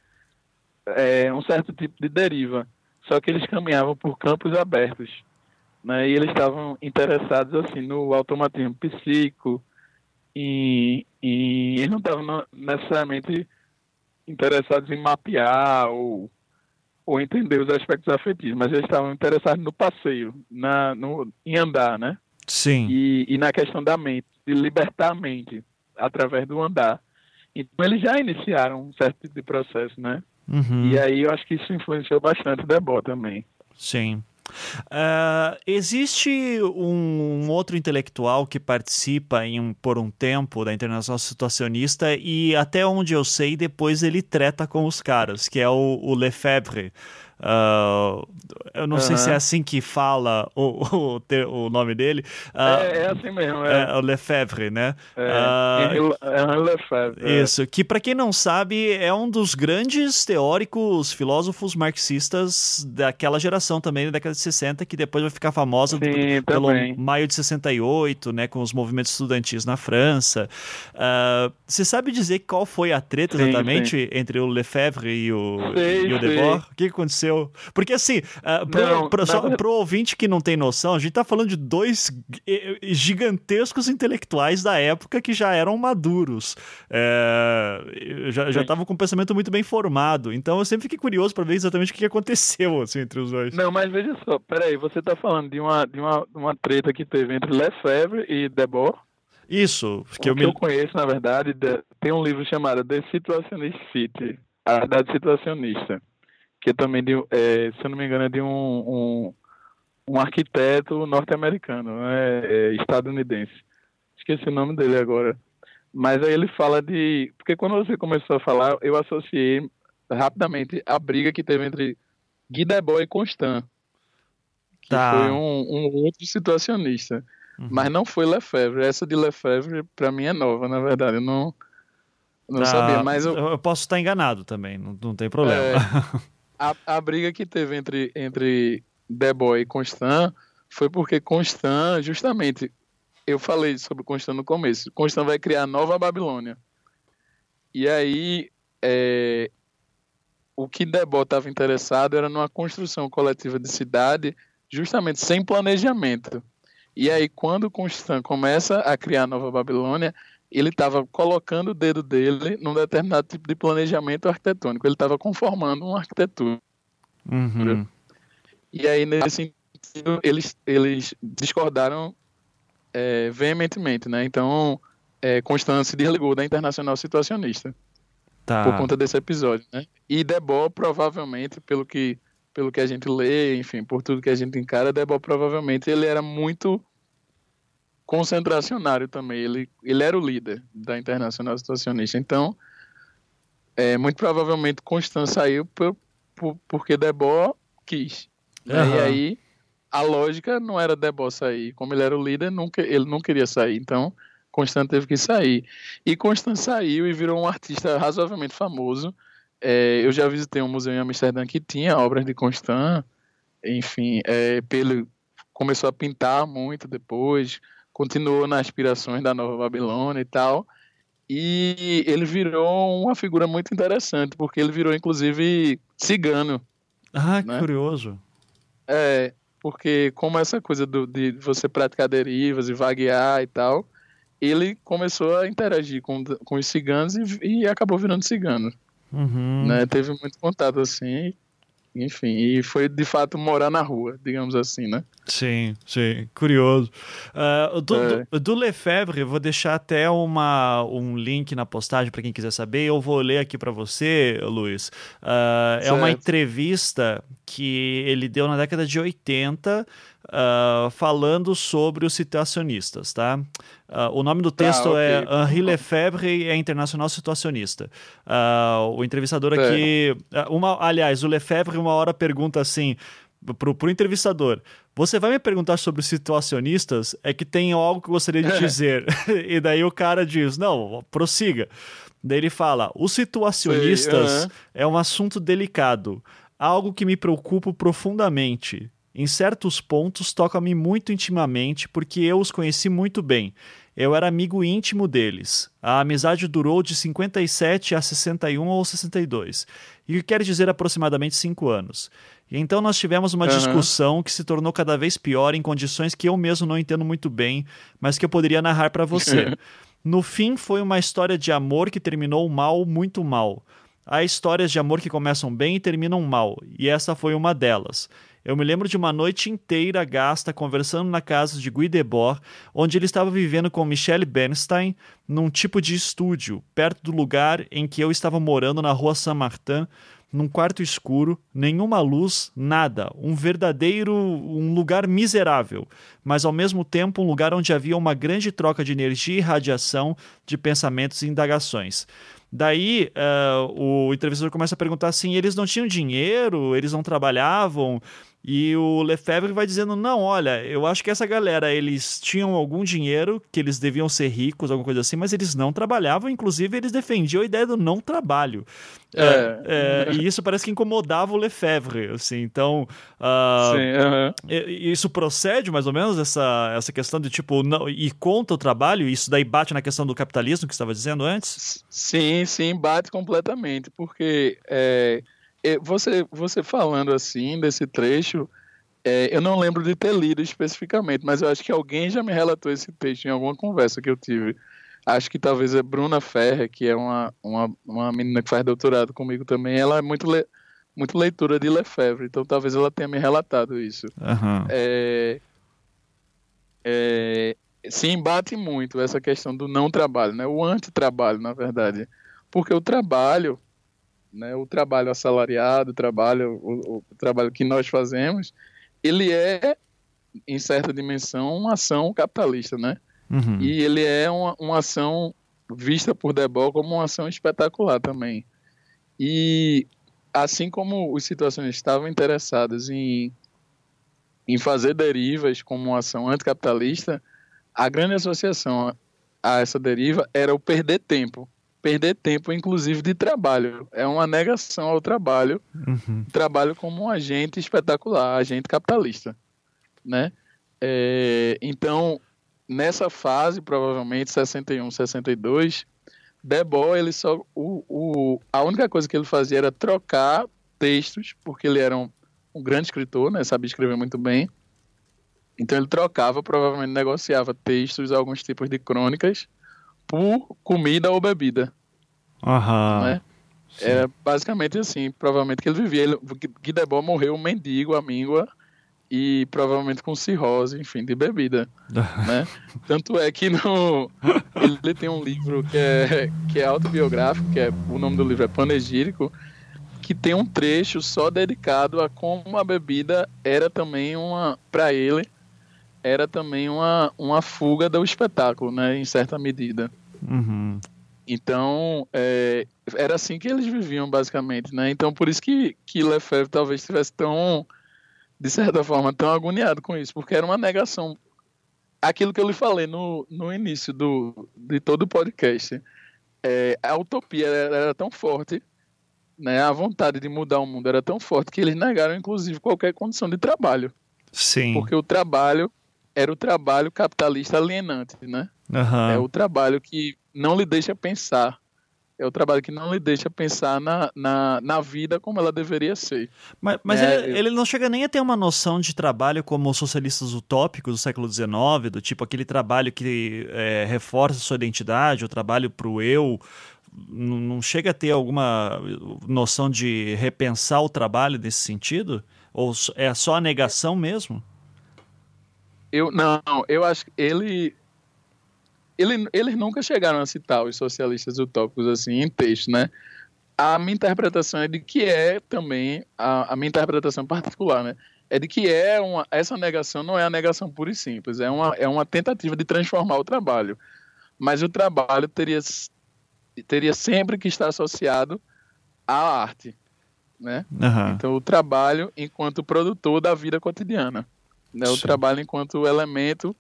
é, um certo tipo de deriva, só que eles caminhavam por campos abertos, né? E eles estavam interessados assim no automatismo psíquico e, e eles não estavam necessariamente interessados em mapear ou ou entender os aspectos afetivos, mas eles estavam interessados no passeio, na, no, em andar, né? Sim. E, e na questão da mente, de libertar a mente através do andar. Então eles já iniciaram um certo tipo de processo, né? Uhum. E aí eu acho que isso influenciou bastante o Debord também. Sim. Uh, existe um, um, outro intelectual que participa em, por um tempo da Internacional Situacionista e até onde eu sei depois ele treta com os caras, que é o, o Lefebvre. Uh, eu não sei se é assim que fala o, o, o nome dele. Uh, é, é, assim mesmo. É, é o Lefebvre, né? É, uh, é Lefebvre. Isso, que para quem não sabe é um dos grandes teóricos, filósofos marxistas daquela geração também, da década de 60, que depois vai ficar famosa Sim, pelo maio de 68, né, com os movimentos estudantis na França. Você sabe dizer qual foi a treta Sim, exatamente sim. entre o Lefebvre e o, Sei, e o. Debord? O que aconteceu? Porque assim, uh, pro, Não, pro, só, pro ouvinte que não tem noção, a gente tá falando de dois gigantescos intelectuais da época que já eram maduros. É, já estavam com um pensamento muito bem formado. Então eu sempre fiquei curioso para ver exatamente o que aconteceu assim, entre os dois. Não, mas veja só, peraí, você tá falando de uma, de uma, uma treta que teve entre Lefebvre e Debord? Isso, que o eu que me. eu conheço, na verdade, de- tem um livro chamado The Situationist City, a verdade situacionista, que é também, de, é, se eu não me engano, é de um, um, um arquiteto norte-americano, né, é, estadunidense. Esqueci o nome dele agora. Mas aí ele fala de... Porque quando você começou a falar, eu associei rapidamente a briga que teve entre Guy Debord e Constant, que Tá. foi um, um outro situacionista. Uhum. Mas não foi Lefebvre. Essa de Lefebvre, pra mim, é nova, na verdade. Eu não, não Tá, sabia. Mas eu- eu posso estar enganado também, não, não tem problema. É. a, a briga que teve entre, entre Deboy e Constant foi porque Constant, justamente, eu falei sobre Constant no começo. Constant vai criar a nova Babilônia. E aí, é, o que Deboy estava interessado era numa construção coletiva de cidade, justamente sem planejamento. E aí, quando Constant começa a criar a nova Babilônia, ele estava colocando o dedo dele num determinado tipo de planejamento arquitetônico. Ele estava conformando uma arquitetura. Uhum. E aí, nesse sentido, eles, eles discordaram é, veementemente, né? Então, é, Constant se desligou da Internacional Situacionista Tá. por conta desse episódio, né? E Debord, provavelmente, pelo que, pelo que a gente lê, enfim, por tudo que a gente encara, Debord, provavelmente, ele era muito concentracionário também. Ele, ele era o líder da Internacional Situacionista. Então, é, muito provavelmente, Constant saiu por, por- porque Debord quis. né? Aham. E aí, a lógica não era Debord sair. Como ele era o líder, nunca, ele não queria sair. Então, Constant teve que sair. E Constant saiu e virou um artista razoavelmente famoso. É, eu já visitei um museu em Amsterdã que tinha obras de Constant. Enfim, é, pelo, começou a pintar muito depois, continuou nas aspirações da Nova Babilônia e tal. E ele virou uma figura muito interessante, porque ele virou, inclusive, cigano. Ah, que né? curioso. É, porque como essa coisa do- de você praticar derivas e vaguear e tal, ele começou a interagir com, com os ciganos e, e acabou virando cigano, Uhum. né? Teve muito contato assim, enfim, e foi de fato morar na rua, digamos assim, né? Sim, sim, curioso. Ah, do, É. do, do Lefebvre, eu vou deixar até uma, um link na postagem para quem quiser saber. Eu vou ler aqui para você, Luiz. Ah, é uma entrevista que ele deu na década de 80, ah, falando sobre os situacionistas, tá? Ah, o nome do texto ok. é Henri Lefebvre é internacional situacionista. Ah, o entrevistador Certo. aqui, ah, uma, aliás, o Lefebvre uma hora pergunta assim pro, pro entrevistador: Você vai me perguntar sobre os situacionistas? É que tem algo que eu gostaria de dizer. e daí o cara diz: Não, prossiga. Daí ele fala: Os situacionistas Sei, aham. é um assunto delicado, algo que me preocupa profundamente. Em certos pontos toca-me muito intimamente porque eu os conheci muito bem. Eu era amigo íntimo deles. A amizade durou de 57 a 61 ou 62, e o que quer dizer aproximadamente 5 anos. E então nós tivemos uma Aham. discussão que se tornou cada vez pior em condições que eu mesmo não entendo muito bem, mas que eu poderia narrar para você. No fim, foi uma história de amor que terminou mal, muito mal. Há histórias de amor que começam bem e terminam mal, e essa foi uma delas. Eu me lembro de uma noite inteira gasta conversando na casa de Guy Debord, onde ele estava vivendo com Michelle Bernstein, num tipo de estúdio, perto do lugar em que eu estava morando na rua Saint-Martin, num quarto escuro, nenhuma luz, nada, um verdadeiro um lugar miserável, mas ao mesmo tempo um lugar onde havia uma grande troca de energia e radiação de pensamentos e indagações. Daí uh, o entrevistador começa a perguntar assim: eles não tinham dinheiro, eles não trabalhavam. E o Lefebvre vai dizendo: não, olha, eu acho que essa galera, eles tinham algum dinheiro, que eles deviam ser ricos, alguma coisa assim, mas eles não trabalhavam, inclusive eles defendiam a ideia do não trabalho. É. É, é, e isso parece que incomodava o Lefebvre, assim, então. Uh, Sim, uh -huh. Isso procede mais ou menos, essa, essa questão de tipo, não, e conta o trabalho, isso daí bate na questão do capitalismo que você estava dizendo antes? Sim, sim, bate completamente, porque. É, você, você falando assim desse trecho, é, eu não lembro de ter lido especificamente, mas eu acho que alguém já me relatou esse texto em alguma conversa que eu tive. Acho que talvez é Bruna Ferrer, que é uma, uma, uma menina que faz doutorado comigo também. Ela é muito, le, muito leitura de Lefebvre, então talvez ela tenha me relatado isso. Uhum. É, é, se embate muito essa questão do não trabalho, né? o antitrabalho, na verdade. Porque o trabalho né? O trabalho assalariado, o trabalho, o, o trabalho que nós fazemos, ele é, em certa dimensão, uma ação capitalista, né? Uhum. E ele é uma, uma ação vista por Debol como uma ação espetacular também. E assim como os situações estavam interessadas em, em fazer derivas como uma ação anticapitalista, a grande associação a essa deriva era o perder tempo perder tempo, inclusive de trabalho. É uma negação ao trabalho, uhum. trabalho como um agente espetacular, agente capitalista, né? É, então, nessa fase, provavelmente 61, 62, Debord, ele só o, o, a única coisa que ele fazia era trocar textos, porque ele era um, um grande escritor, né? Sabia escrever muito bem. Então ele trocava, provavelmente negociava textos, alguns tipos de crônicas por comida ou bebida. Aham. Né? Era basicamente assim, provavelmente que ele vivia. Ele, Guidebó morreu mendigo, amíngua e provavelmente com cirrose, enfim, de bebida, né? Tanto é que no ele tem um livro que é que é autobiográfico, que é o nome do livro é Panegírico, que tem um trecho só dedicado a como a bebida era também uma para ele era também uma, uma fuga do espetáculo, né, em certa medida. Uhum. Então, é, era assim que eles viviam, basicamente, né? Então, por isso que, que Lefebvre talvez estivesse tão, de certa forma, tão agoniado com isso, porque era uma negação. Aquilo que eu lhe falei no, no início do, de todo o podcast, é, a utopia era, era tão forte, né? A vontade de mudar o mundo era tão forte que eles negaram, inclusive, qualquer condição de trabalho. Sim. Porque o trabalho era o trabalho capitalista alienante, né? Uhum. É o trabalho que não lhe deixa pensar. É o trabalho que não lhe deixa pensar na, na, na vida como ela deveria ser. Mas, mas é, ele, eu... ele, não chega nem a ter uma noção de trabalho como os socialistas utópicos do século XIX, do tipo aquele trabalho que é, reforça sua identidade, o trabalho para o eu. Não, não chega a ter alguma noção de repensar o trabalho nesse sentido? Ou é só a negação mesmo? Eu não, eu acho que ele, ele eles nunca chegaram a citar os socialistas utópicos assim em texto, né? A minha interpretação é de que é também a, a minha interpretação particular, né? É de que é uma essa negação não é a negação pura e simples, é uma é uma tentativa de transformar o trabalho. Mas o trabalho teria teria sempre que estar associado à arte, né? Uhum. Então o trabalho enquanto produtor da vida cotidiana. Né? O trabalho enquanto elemento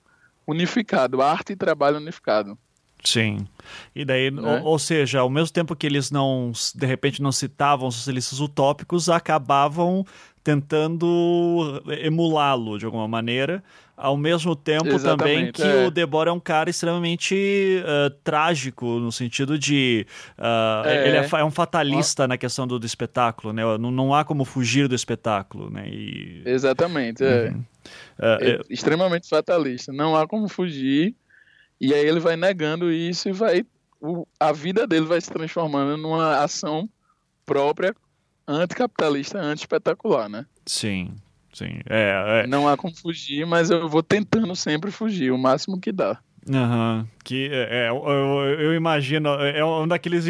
unificado, arte e trabalho unificado. Sim. E daí, né? ou, ou, seja, ao mesmo tempo que eles não, de repente, não citavam socialistas utópicos, acabavam tentando emulá-lo de alguma maneira, ao mesmo tempo Exatamente, também que é. o Debord é um cara extremamente uh, trágico, no sentido de. Uh, é. Ele é, é, um fatalista na questão do, do espetáculo, né? Não, não, há como fugir do espetáculo, né? E... Exatamente, é. Uhum. Uh, extremamente fatalista. Não há como fugir. E aí ele vai negando isso e vai. O, a vida dele vai se transformando numa ação própria anticapitalista, anti-espetacular, né? Sim. Sim, é, é, Não há como fugir, mas eu vou tentando sempre fugir, o máximo que dá. Uhum. Que é, é eu, eu, imagino, é um daqueles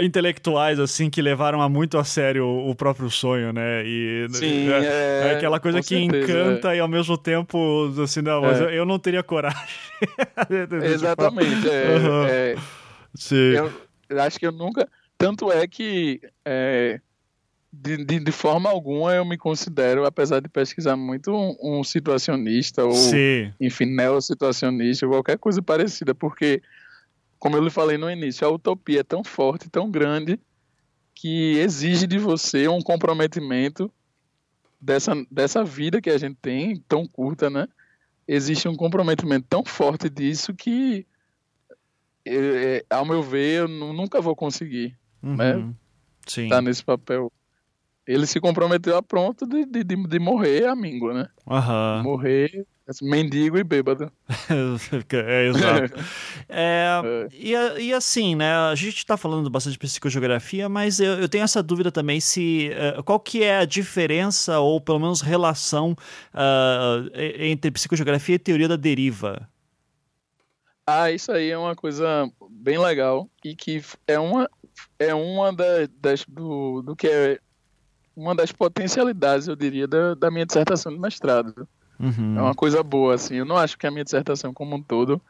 intelectuais assim que levaram a muito a sério o próprio sonho, né? E Sim, é, é, é aquela coisa que certeza, encanta é. e ao mesmo tempo assim, não, mas eu, eu, não teria coragem. Exatamente, é, uhum. Sim. Eu, acho que eu nunca. Tanto é que é, de, de, de, forma alguma eu me considero, apesar de pesquisar muito, um, um situacionista ou, Sim. enfim, neo-situacionista, qualquer coisa parecida, porque, como eu lhe falei no início, a utopia é tão forte, tão grande, que exige de você um comprometimento dessa, dessa vida que a gente tem, tão curta, né? Existe um comprometimento tão forte disso que, é, ao meu ver, eu nunca vou conseguir, uhum. né? Sim. Tá nesse papel. Ele se comprometeu a pronto de, de, de morrer amigo, né? Uhum. Morrer Mendigo e bêbado. é, exato. É, é. E, e, assim, né? A gente está falando bastante de psicogeografia, mas eu, eu, tenho essa dúvida também se uh, qual que é a diferença ou pelo menos relação uh, entre psicogeografia e teoria da deriva. Ah, isso aí é uma coisa bem legal e que é uma é uma da, das do, do que é uma das potencialidades, eu diria, da, da minha dissertação de mestrado. Uhum. É uma coisa boa, assim. Eu não acho que a minha dissertação como um todo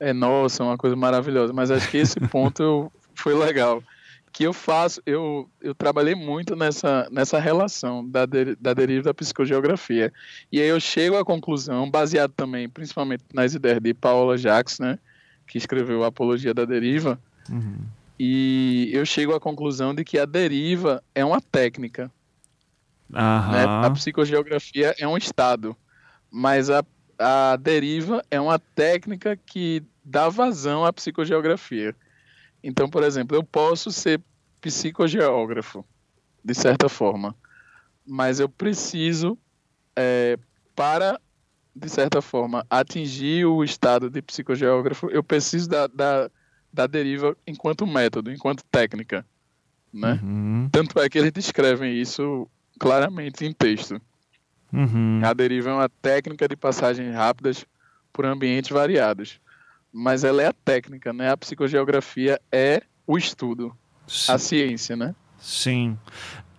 é nossa, uma coisa maravilhosa, mas acho que esse ponto eu, foi legal. Que eu faço, eu, eu trabalhei muito nessa, nessa relação da, de, da deriva da psicogeografia. E aí eu chego à conclusão, baseado também, principalmente nas ideias de Paula Jacques, né, que escreveu a Apologia da Deriva, uhum. e eu chego à conclusão de que a deriva é uma técnica. Uhum. Né? A psicogeografia é um estado mas a, a deriva é uma técnica que dá vazão à psicogeografia. Então, por exemplo, eu posso ser psicogeógrafo, de certa forma, mas eu preciso, é, para, de certa forma, atingir o estado de psicogeógrafo, eu preciso da, da, da deriva enquanto método, enquanto técnica. Né? Uhum. Tanto é que eles descrevem isso claramente em texto. Uhum. A deriva é uma técnica de passagens rápidas por ambientes variados. Mas ela é a técnica, né? A psicogeografia é o estudo, Sim. a ciência, né? Sim.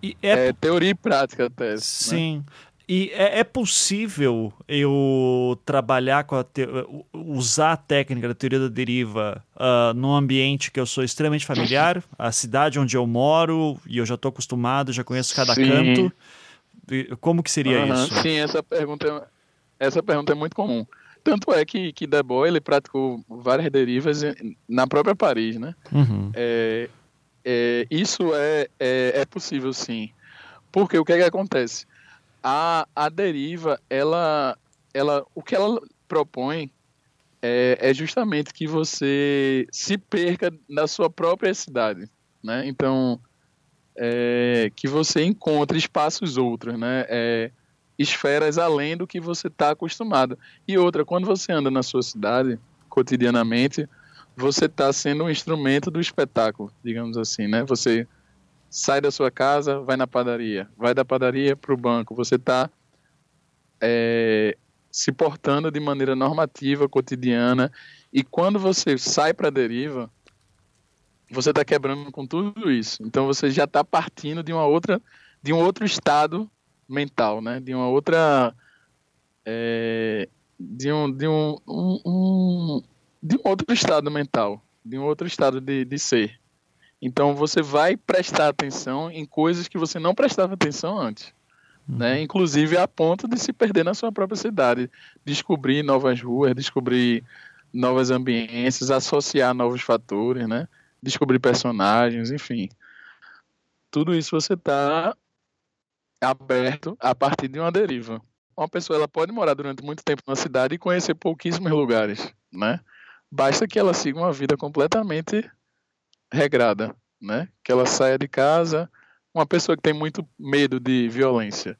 E é... é teoria e prática até. Né? Sim. Né? E é, é, possível eu trabalhar com a te... usar a técnica da teoria da deriva uh, num ambiente que eu sou extremamente familiar, a cidade onde eu moro e eu já estou acostumado, já conheço cada Sim. canto. Como que seria uhum, isso? Sim, essa pergunta, essa pergunta é muito comum. Tanto é que, que Debois ele praticou várias derivas na própria Paris, né? Uhum. É, é, isso é, é, é, possível, sim. Porque o que, é que acontece? A, a deriva, ela, ela, o que ela propõe é, é justamente que você se perca na sua própria cidade, né? Então, é, que você encontre espaços outros, né? É, esferas além do que você está acostumado. E outra, quando você anda na sua cidade, cotidianamente, você está sendo um instrumento do espetáculo, digamos assim, né? Você sai da sua casa, vai na padaria, vai da padaria para o banco, você está é, se portando de maneira normativa, cotidiana, e quando você sai para a deriva, você está quebrando com tudo isso. Então você já está partindo de uma outra, de um outro estado mental, né? De uma outra, é, de um, de um, um, um, de um outro estado mental, de um outro estado de, de ser. Então você vai prestar atenção em coisas que você não prestava atenção antes. Né? Uhum. Inclusive a ponto de se perder na sua própria cidade, descobrir novas ruas, descobrir novas ambiências, associar novos fatores, né? descobrir personagens, enfim. Tudo isso você está aberto a partir de uma deriva. Uma pessoa ela pode morar durante muito tempo na cidade e conhecer pouquíssimos lugares, né? Basta que ela siga uma vida completamente regrada, né? Que ela saia de casa, uma pessoa que tem muito medo de violência,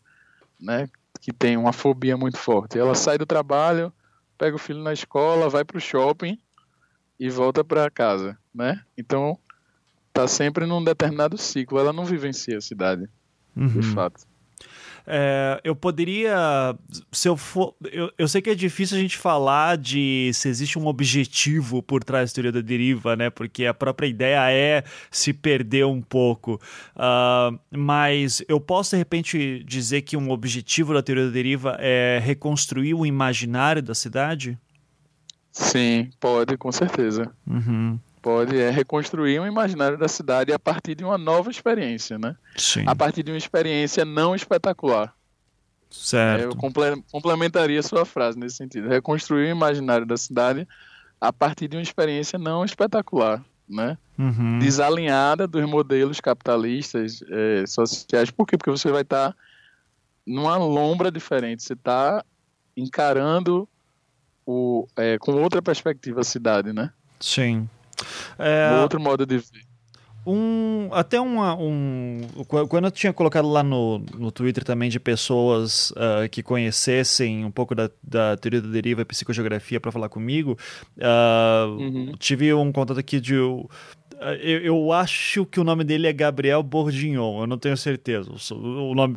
né? Que tem uma fobia muito forte. Ela sai do trabalho, pega o filho na escola, vai para o shopping e volta para casa, né? Então tá sempre num determinado ciclo. Ela não vivencia a cidade, uhum. de fato. É, eu poderia, se eu for, eu, eu sei que é difícil a gente falar de se existe um objetivo por trás da teoria da deriva, né? Porque a própria ideia é se perder um pouco. Uh, mas eu posso de repente dizer que um objetivo da teoria da deriva é reconstruir o imaginário da cidade? Sim, pode, com certeza. Uhum. Pode é, reconstruir um imaginário da cidade a partir de uma nova experiência, né? Sim. A partir de uma experiência não espetacular. Certo. Eu comple complementaria sua frase nesse sentido. Reconstruir o imaginário da cidade a partir de uma experiência não espetacular, né? Uhum. Desalinhada dos modelos capitalistas é, sociais. Por quê? Porque você vai estar tá numa lombra diferente. Você está encarando o, é, com outra perspectiva a cidade, né? Sim. É, um outro modo de ver. Um, até uma, um. Quando eu tinha colocado lá no, no Twitter também de pessoas uh, que conhecessem um pouco da, da teoria da deriva e psicogeografia para falar comigo, uh, uhum. tive um contato aqui de. Uh, eu, eu, acho que o nome dele é Gabriel Bordignon, eu não tenho certeza. O, nome,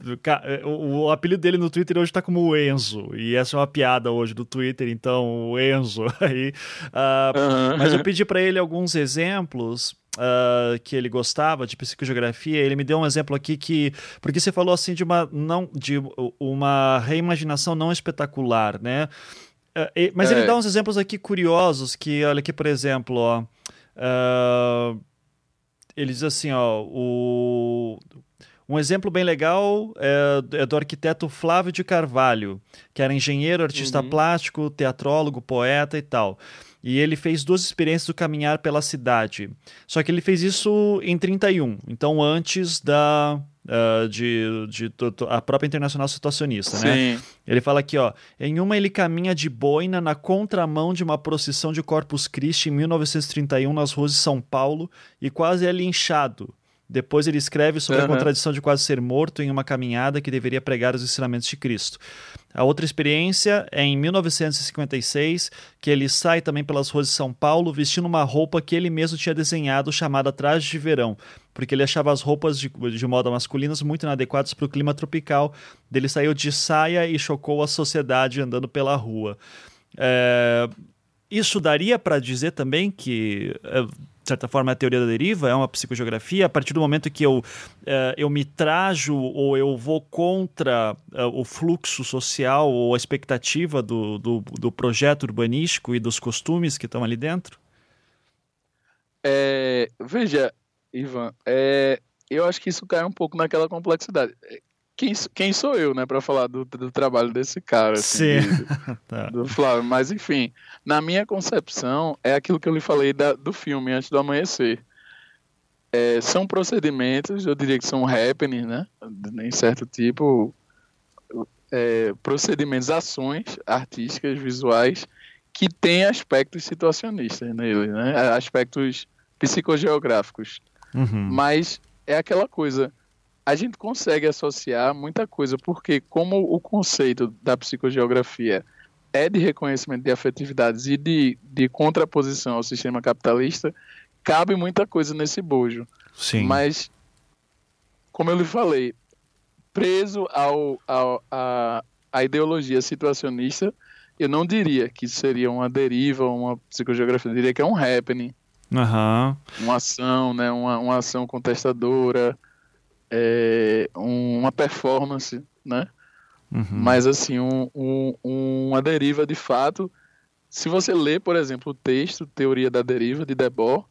o, o apelido dele no Twitter hoje está como Enzo, e essa é uma piada hoje do Twitter, então o Enzo. Aí, uhum. Mas eu pedi para ele alguns exemplos Uh, que ele gostava de psicogeografia, ele me deu um exemplo aqui que porque você falou assim de uma não de uma reimaginação não espetacular, né? Uh, mas é. ele dá uns exemplos aqui curiosos que olha aqui por exemplo, ó, uh, ele diz assim, ó, o um exemplo bem legal é, é, do arquiteto Flávio de Carvalho, que era engenheiro, artista uhum. plástico, teatrólogo, poeta e tal. E ele fez duas experiências do caminhar pela cidade. Só que ele fez isso em 31, então antes da Uh, de, de, de, a própria Internacional Situacionista, né? Sim. né? Ele fala aqui, ó, em uma ele caminha de boina na contramão de uma procissão de Corpus Christi em 1931 nas ruas de São Paulo e quase é linchado. Depois ele escreve sobre uhum. a contradição de quase ser morto em uma caminhada que deveria pregar os ensinamentos de Cristo. A outra experiência é em 1956, que ele sai também pelas ruas de São Paulo vestindo uma roupa que ele mesmo tinha desenhado chamada traje de verão, porque ele achava as roupas de, de moda masculinas muito inadequadas para o clima tropical. Ele saiu de saia e chocou a sociedade andando pela rua. É, isso daria para dizer também que é, de certa forma, a teoria da deriva, é uma psicogeografia. A partir do momento que eu, uh, eu me trajo ou eu vou contra o fluxo social ou a expectativa do, do, do, projeto urbanístico e dos costumes que estão ali dentro? É, veja, Ivan, é, eu acho que isso cai um pouco naquela complexidade quem, quem sou eu, né, para falar do, do trabalho desse cara, assim, Sim. De, tá. do Flávio. Mas, enfim, na minha concepção, é aquilo que eu lhe falei da, do filme Antes do Amanhecer. É, são procedimentos, eu diria que são happenings, né, em certo tipo, é, procedimentos, ações artísticas, visuais, que têm aspectos situacionistas nele, né, aspectos psicogeográficos. Uhum. Mas é aquela coisa a gente consegue associar muita coisa, porque como o conceito da psicogeografia é de reconhecimento de afetividades e de, de contraposição ao sistema capitalista, cabe muita coisa nesse bojo. Sim. Mas, como eu lhe falei, preso ao, ao, a, a ideologia situacionista, eu não diria que seria uma deriva, uma psicogeografia, eu diria que é um happening. Uhum. Uma ação, né? uma, uma ação contestadora, é, uma performance, né? Uhum. Mas assim, um, um, uma deriva de fato. Se você lê, por exemplo, o texto Teoria da Deriva de Debord,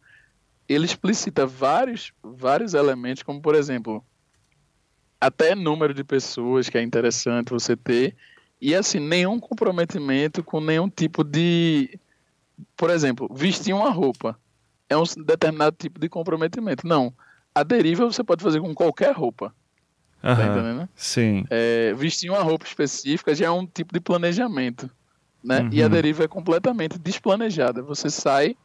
ele explicita vários, vários elementos, como por exemplo, até número de pessoas que é interessante você ter, e assim, nenhum comprometimento com nenhum tipo de. Por exemplo, vestir uma roupa é um determinado tipo de comprometimento. Não a deriva você pode fazer com qualquer roupa. Uhum, tá entendendo? Sim. É, vestir uma roupa específica já é um tipo de planejamento. Né? Uhum. E a uhum. deriva é completamente desplanejada. Você sai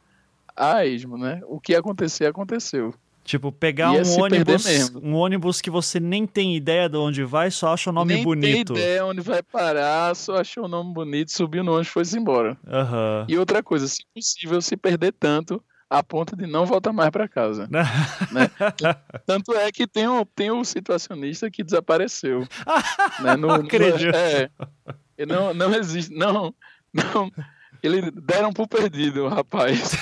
a esmo, né? O que acontecer, aconteceu. Tipo, pegar um ônibus, um ônibus que você nem tem ideia de onde vai, só acha o nome nem bonito. Nem tem ideia onde vai parar, só achou o nome bonito, subiu no ônibus e foi embora. Uhum. E outra coisa, se possível, se perder tanto a ponto de não voltar mais para casa. né? Tanto é que tem o, tem o situacionista que desapareceu. né? no, Acredito. é, não, não existe, não, não, ele deram por perdido, o rapaz.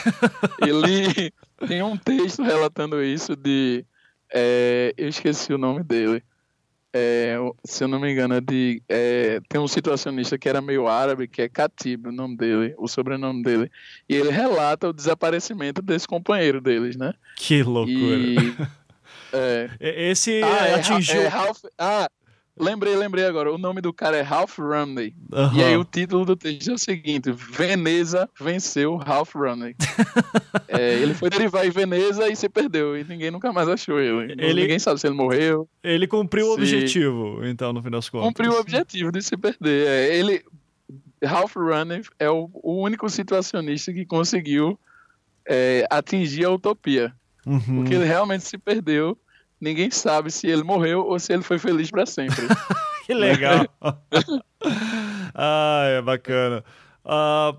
ele tem um texto relatando isso de, é, eu esqueci o nome dele, é, se eu não me engano, é de, é, tem um situacionista que era meio árabe, que é Khatib, o nome dele, o sobrenome dele, e ele relata o desaparecimento desse companheiro deles, né? Que loucura. E, é, Esse ah, é atingiu. É, Ralph, ah, Lembrei, lembrei agora. O nome do cara é Ralph Rumney. Uhum. E aí o título do texto é o seguinte: Veneza venceu Ralph Rumney. é, ele foi derivar em Veneza e se perdeu. E ninguém nunca mais achou ele. ele... Ninguém sabe se ele morreu. Ele cumpriu se... o objetivo, então, no final das contas. Cumpriu o objetivo de se perder. É, ele. Ralph Rumney é o, o único situacionista que conseguiu é, atingir a utopia. Uhum. Porque ele realmente se perdeu ninguém sabe se ele morreu ou se ele foi feliz para sempre. que legal. ah, é bacana. Uh,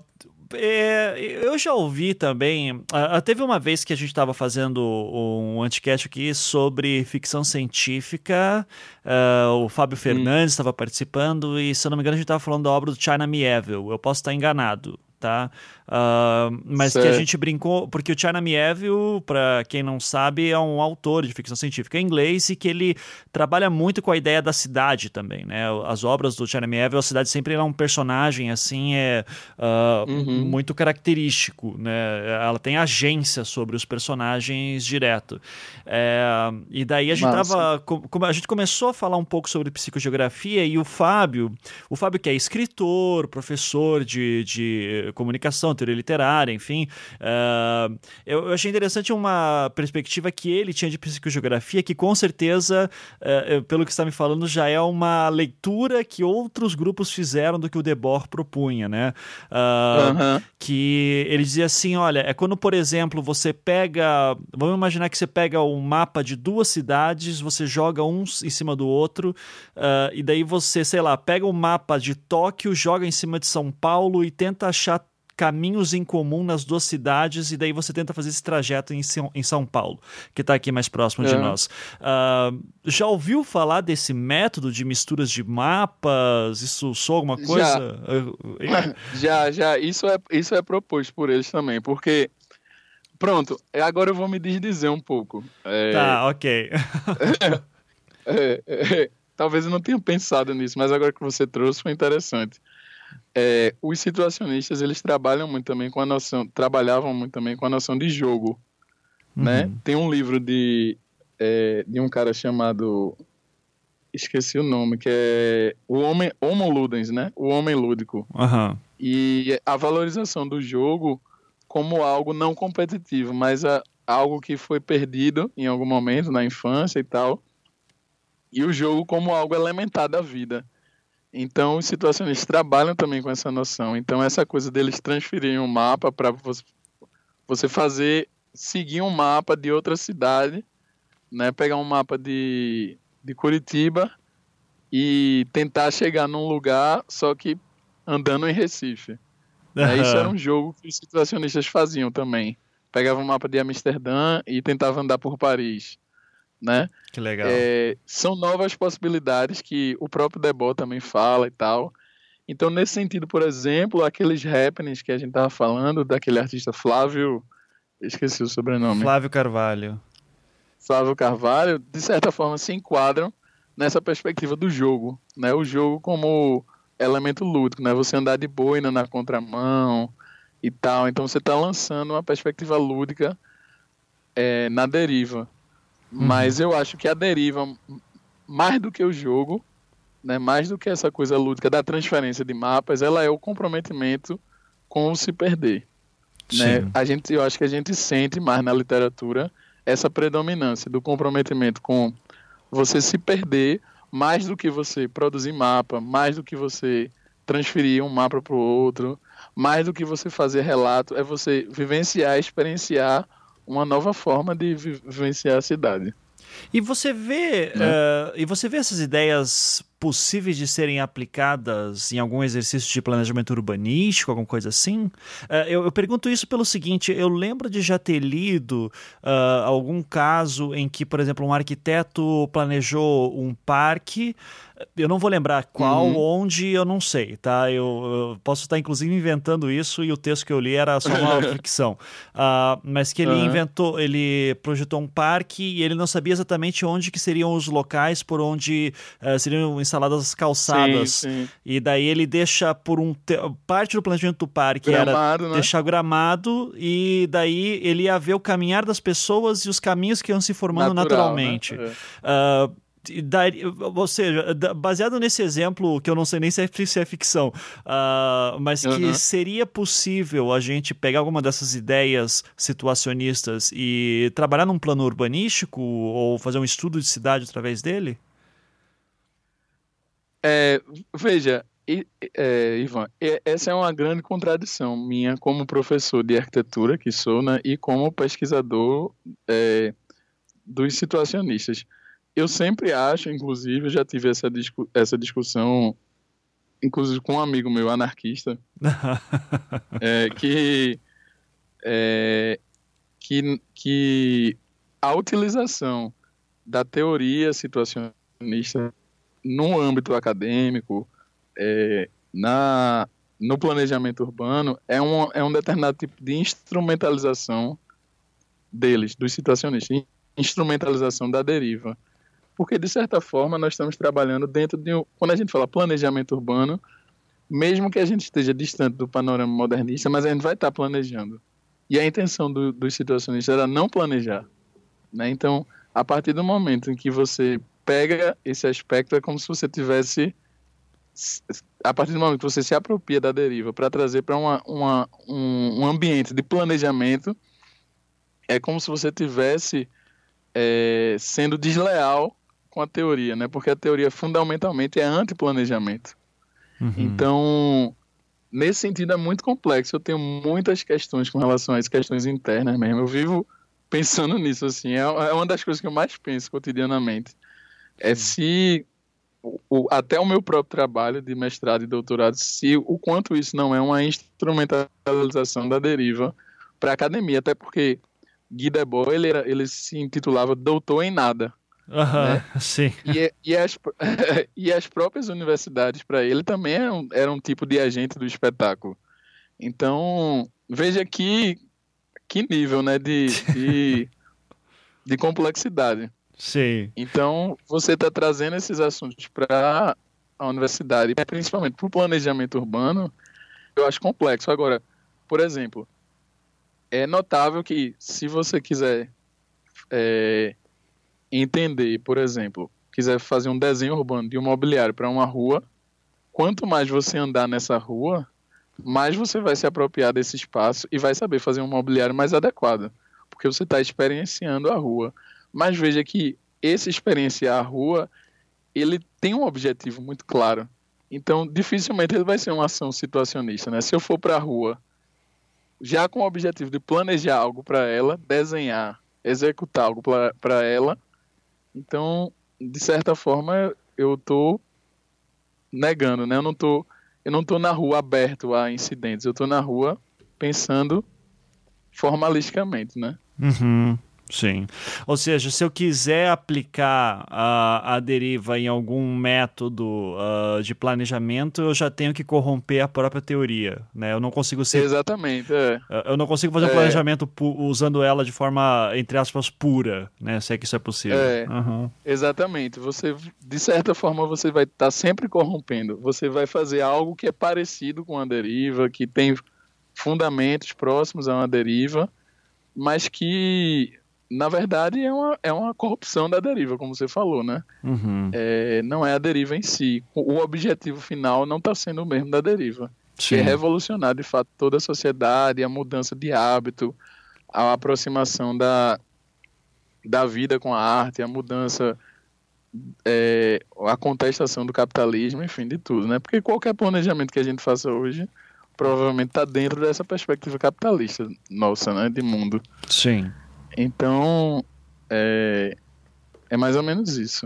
é, eu já ouvi também. Uh, teve uma vez que a gente estava fazendo um anticast aqui sobre ficção científica. Uh, o Fábio Fernandes estava hum. participando e, se eu não me engano, a gente estava falando da obra do China Mieville. Eu posso estar enganado tá? Uh, mas certo. que a gente brincou, porque o China Mieville, para quem não sabe, é um autor de ficção científica em inglês e que ele trabalha muito com a ideia da cidade também, né? As obras do China Mieville, a cidade sempre é um personagem assim, é uh, uhum. muito característico, né? Ela tem agência sobre os personagens direto. É, e daí a gente Massa. tava, a gente começou a falar um pouco sobre psicogeografia e o Fábio, o Fábio que é escritor, professor de, de comunicação, teoria literária, enfim. Uh, eu, eu, achei interessante uma perspectiva que ele tinha de psicogeografia, que com certeza, uh, pelo que está me falando, já é uma leitura que outros grupos fizeram do que o Debord propunha, né? Uh, Que ele dizia assim: olha, é quando, por exemplo, você pega. Vamos imaginar que você pega um mapa de duas cidades, você joga um em cima do outro, e daí você, sei lá, pega o um mapa de Tóquio, joga em cima de São Paulo e tenta achar caminhos em comum nas duas cidades e daí você tenta fazer esse trajeto em, em São Paulo, que está aqui mais próximo é. de nós. Uh, já ouviu falar desse método de misturas de mapas? Isso soa alguma coisa? Já, já, já. Isso é, isso é proposto por eles também, porque Pronto, agora eu vou me desdizer um pouco. É... Tá, ok. é, é, talvez eu não tenha pensado nisso, mas agora que você trouxe foi interessante é, os situacionistas eles trabalham muito também com a noção, trabalhavam muito também com a noção de jogo, né? uhum. né? Tem um livro de é, de um cara chamado esqueci o nome que é o homem Homo Ludens, né? O homem lúdico. Uhum. E a valorização do jogo como algo não competitivo, mas a, algo que foi perdido em algum momento na infância e tal. E o jogo como algo elementar da vida. Então, os situacionistas trabalham também com essa noção. Então, essa coisa deles transferirem um mapa para você fazer, seguir um mapa de outra cidade, né? pegar um mapa de, de Curitiba e tentar chegar num lugar, só que andando em Recife. Uhum. Isso era um jogo que os situacionistas faziam também. Pegavam um mapa de Amsterdã e tentavam andar por Paris né? Que legal. É, são novas possibilidades que o próprio Debó também fala e tal. Então, nesse sentido, por exemplo, aqueles happenings que a gente tava falando, daquele artista Flávio, esqueci o sobrenome. Flávio Carvalho. Flávio Carvalho, de certa forma, se enquadram nessa perspectiva do jogo, né? O jogo como elemento lúdico, né? Você andar de boina na contramão e tal. Então, você está lançando uma perspectiva lúdica é, na deriva. Mas uhum. eu acho que a deriva, mais do que o jogo, né, mais do que essa coisa lúdica da transferência de mapas, ela é o comprometimento com o se perder. Né? A gente, eu acho que a gente sente mais na literatura essa predominância do comprometimento com você se perder mais do que você produzir mapa, mais do que você transferir um mapa para o outro, mais do que você fazer relato, é você vivenciar, experienciar uma nova forma de vivenciar a cidade. E você vê, uh, e você vê essas ideias possíveis de serem aplicadas em algum exercício de planejamento urbanístico, alguma coisa assim? Uh, eu, eu, pergunto isso pelo seguinte: eu lembro de já ter lido uh, algum caso em que, por exemplo, um arquiteto planejou um parque eu não vou lembrar qual, uhum. onde, eu não sei, tá? Eu, eu, posso estar inclusive inventando isso e o texto que eu li era só uma ficção. Uh, mas que ele uhum. inventou, ele projetou um parque e ele não sabia exatamente onde que seriam os locais por onde uh, seriam instaladas as calçadas. Sim, sim. E daí ele deixa por um te... parte do planejamento do parque gramado, era né? deixar gramado e daí ele ia ver o caminhar das pessoas e os caminhos que iam se formando Natural, né? naturalmente. Né? Uh, daria, ou seja, baseado nesse exemplo, que eu não sei nem se é, se é ficção, uh, mas que uhum. seria possível a gente pegar alguma dessas ideias situacionistas e trabalhar num plano urbanístico ou fazer um estudo de cidade através dele? É, veja, é, Ivan, essa é uma grande contradição minha como professor de arquitetura que sou, né, e como pesquisador é, dos situacionistas. Eu sempre acho, inclusive, eu já tive essa, discu essa discussão, inclusive com um amigo meu anarquista, é, que, é, que, que a utilização da teoria situacionista no âmbito acadêmico, é, na, no planejamento urbano, é um, é um determinado tipo de instrumentalização deles, dos situacionistas, instrumentalização da deriva porque de certa forma nós estamos trabalhando dentro de um, quando a gente fala planejamento urbano, mesmo que a gente esteja distante do panorama modernista, mas a gente vai estar planejando. E a intenção do, dos situacionistas era não planejar. Né? Então, a partir do momento em que você pega esse aspecto, é como se você tivesse. A partir do momento que você se apropria da deriva para trazer para uma, uma, um, um ambiente de planejamento, é como se você tivesse é, sendo desleal com a teoria, né? Porque a teoria fundamentalmente é anti-planejamento. Uhum. Então, nesse sentido é muito complexo. Eu tenho muitas questões com relação a isso, questões internas mesmo. Eu vivo pensando nisso, assim. É, é uma das coisas que eu mais penso cotidianamente. É se o, até o meu próprio trabalho de mestrado e doutorado, se o quanto isso não é uma instrumentalização da deriva para a academia, até porque Guy Debord ele, era, ele se intitulava doutor em nada. Uhum, né? sim. E, e, as, e as próprias universidades, para ele, também eram, eram um tipo de agente do espetáculo. Então, veja que, que nível né, de, de, de complexidade. Sim. Então, você está trazendo esses assuntos para a universidade, principalmente para o planejamento urbano, eu acho complexo. Agora, por exemplo, é notável que se você quiser é, entender, por exemplo, quiser fazer um desenho urbano de um mobiliário para uma rua, quanto mais você andar nessa rua, mais você vai se apropriar desse espaço e vai saber fazer um mobiliário mais adequado, porque você está experienciando a rua. Mas veja que esse experienciar a rua, ele tem um objetivo muito claro. Então, dificilmente ele vai ser uma ação situacionista, né? Se eu for para a rua, já com o objetivo de planejar algo para ela, desenhar, executar algo para ela, então, de certa forma, eu estou negando, né? Eu não tô, eu não tô na rua aberto a incidentes, eu estou na rua pensando formalisticamente, né? Uhum. Sim. Ou seja, se eu quiser aplicar a, a deriva em algum método uh, de planejamento, eu já tenho que corromper a própria teoria, né? Eu não consigo ser... Exatamente, é. Eu não consigo fazer é. um planejamento usando ela de forma, entre aspas, pura, né? Se é que isso é possível. É, uhum. exatamente. Você, de certa forma, você vai estar tá sempre corrompendo. Você vai fazer algo que é parecido com a deriva, que tem fundamentos próximos a uma deriva, mas que na verdade, é uma, é uma corrupção da deriva, como você falou, né? Uhum. É, não é a deriva em si. O objetivo final não está sendo o mesmo da deriva. Sim. Que é revolucionar, de fato, toda a sociedade, a mudança de hábito, a aproximação da, da vida com a arte, a mudança, é, a contestação do capitalismo, enfim, de tudo, né? Porque qualquer planejamento que a gente faça hoje provavelmente está dentro dessa perspectiva capitalista nossa, né? De mundo. Sim. Então, é, é mais ou menos isso.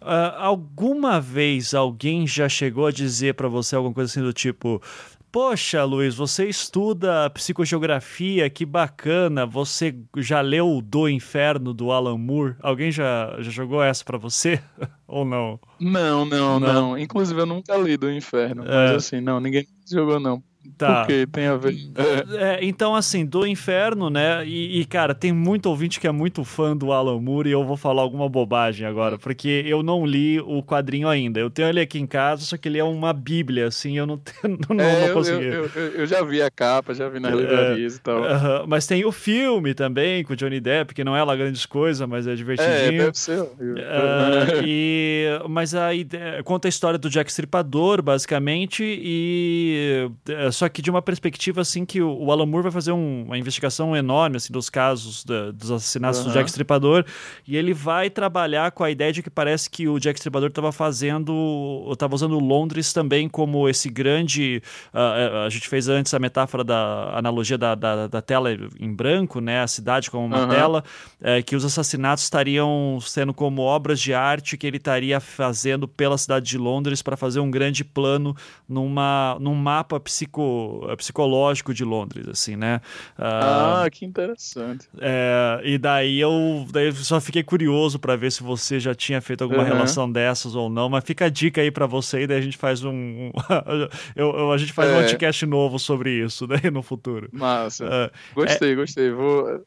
Uh, alguma vez alguém já chegou a dizer para você alguma coisa assim do tipo: Poxa, Luiz, você estuda psicogeografia, que bacana. Você já leu Do Inferno do Alan Moore? Alguém já, já jogou essa para você? Ou não? não? Não, não, não. Inclusive eu nunca li Do Inferno. É. Mas assim, não, ninguém jogou, não. Tá. Tem a ver. É. É, então, assim, do inferno, né? E, e, cara, tem muito ouvinte que é muito fã do Alan Moore e eu vou falar alguma bobagem agora, porque eu não li o quadrinho ainda. Eu tenho ele aqui em casa, só que ele é uma bíblia, assim, eu não, tenho, não, é, não consegui. Eu, eu, eu, já vi a capa, já vi nas é, livrarias e tal. Uh -huh. Mas tem o filme também com o Johnny Depp, que não é lá grandes coisas, mas é divertidinho. É, deve ser. Uh, e, mas aí conta a história do Jack Stripador, basicamente, e só que de uma perspectiva assim que o, o Alan Moore vai fazer um, uma investigação enorme assim dos casos da, dos assassinatos uhum. do Jack Stripador e ele vai trabalhar com a ideia de que parece que o Jack Stripador estava fazendo, estava usando Londres também como esse grande, uh, a gente fez antes a metáfora da analogia da, da, da tela em branco, né, a cidade como uma uhum. tela, é, que os assassinatos estariam sendo como obras de arte que ele estaria fazendo pela cidade de Londres para fazer um grande plano numa, num mapa psico psicológico de Londres, assim, né? Uh, ah, que interessante. É, e daí eu daí só fiquei curioso para ver se você já tinha feito alguma uhum. relação dessas ou não, mas fica a dica aí para você e daí a gente faz um. eu, eu, a gente faz é. um podcast novo sobre isso daí no futuro. Massa. Uh, gostei, é... gostei. Vou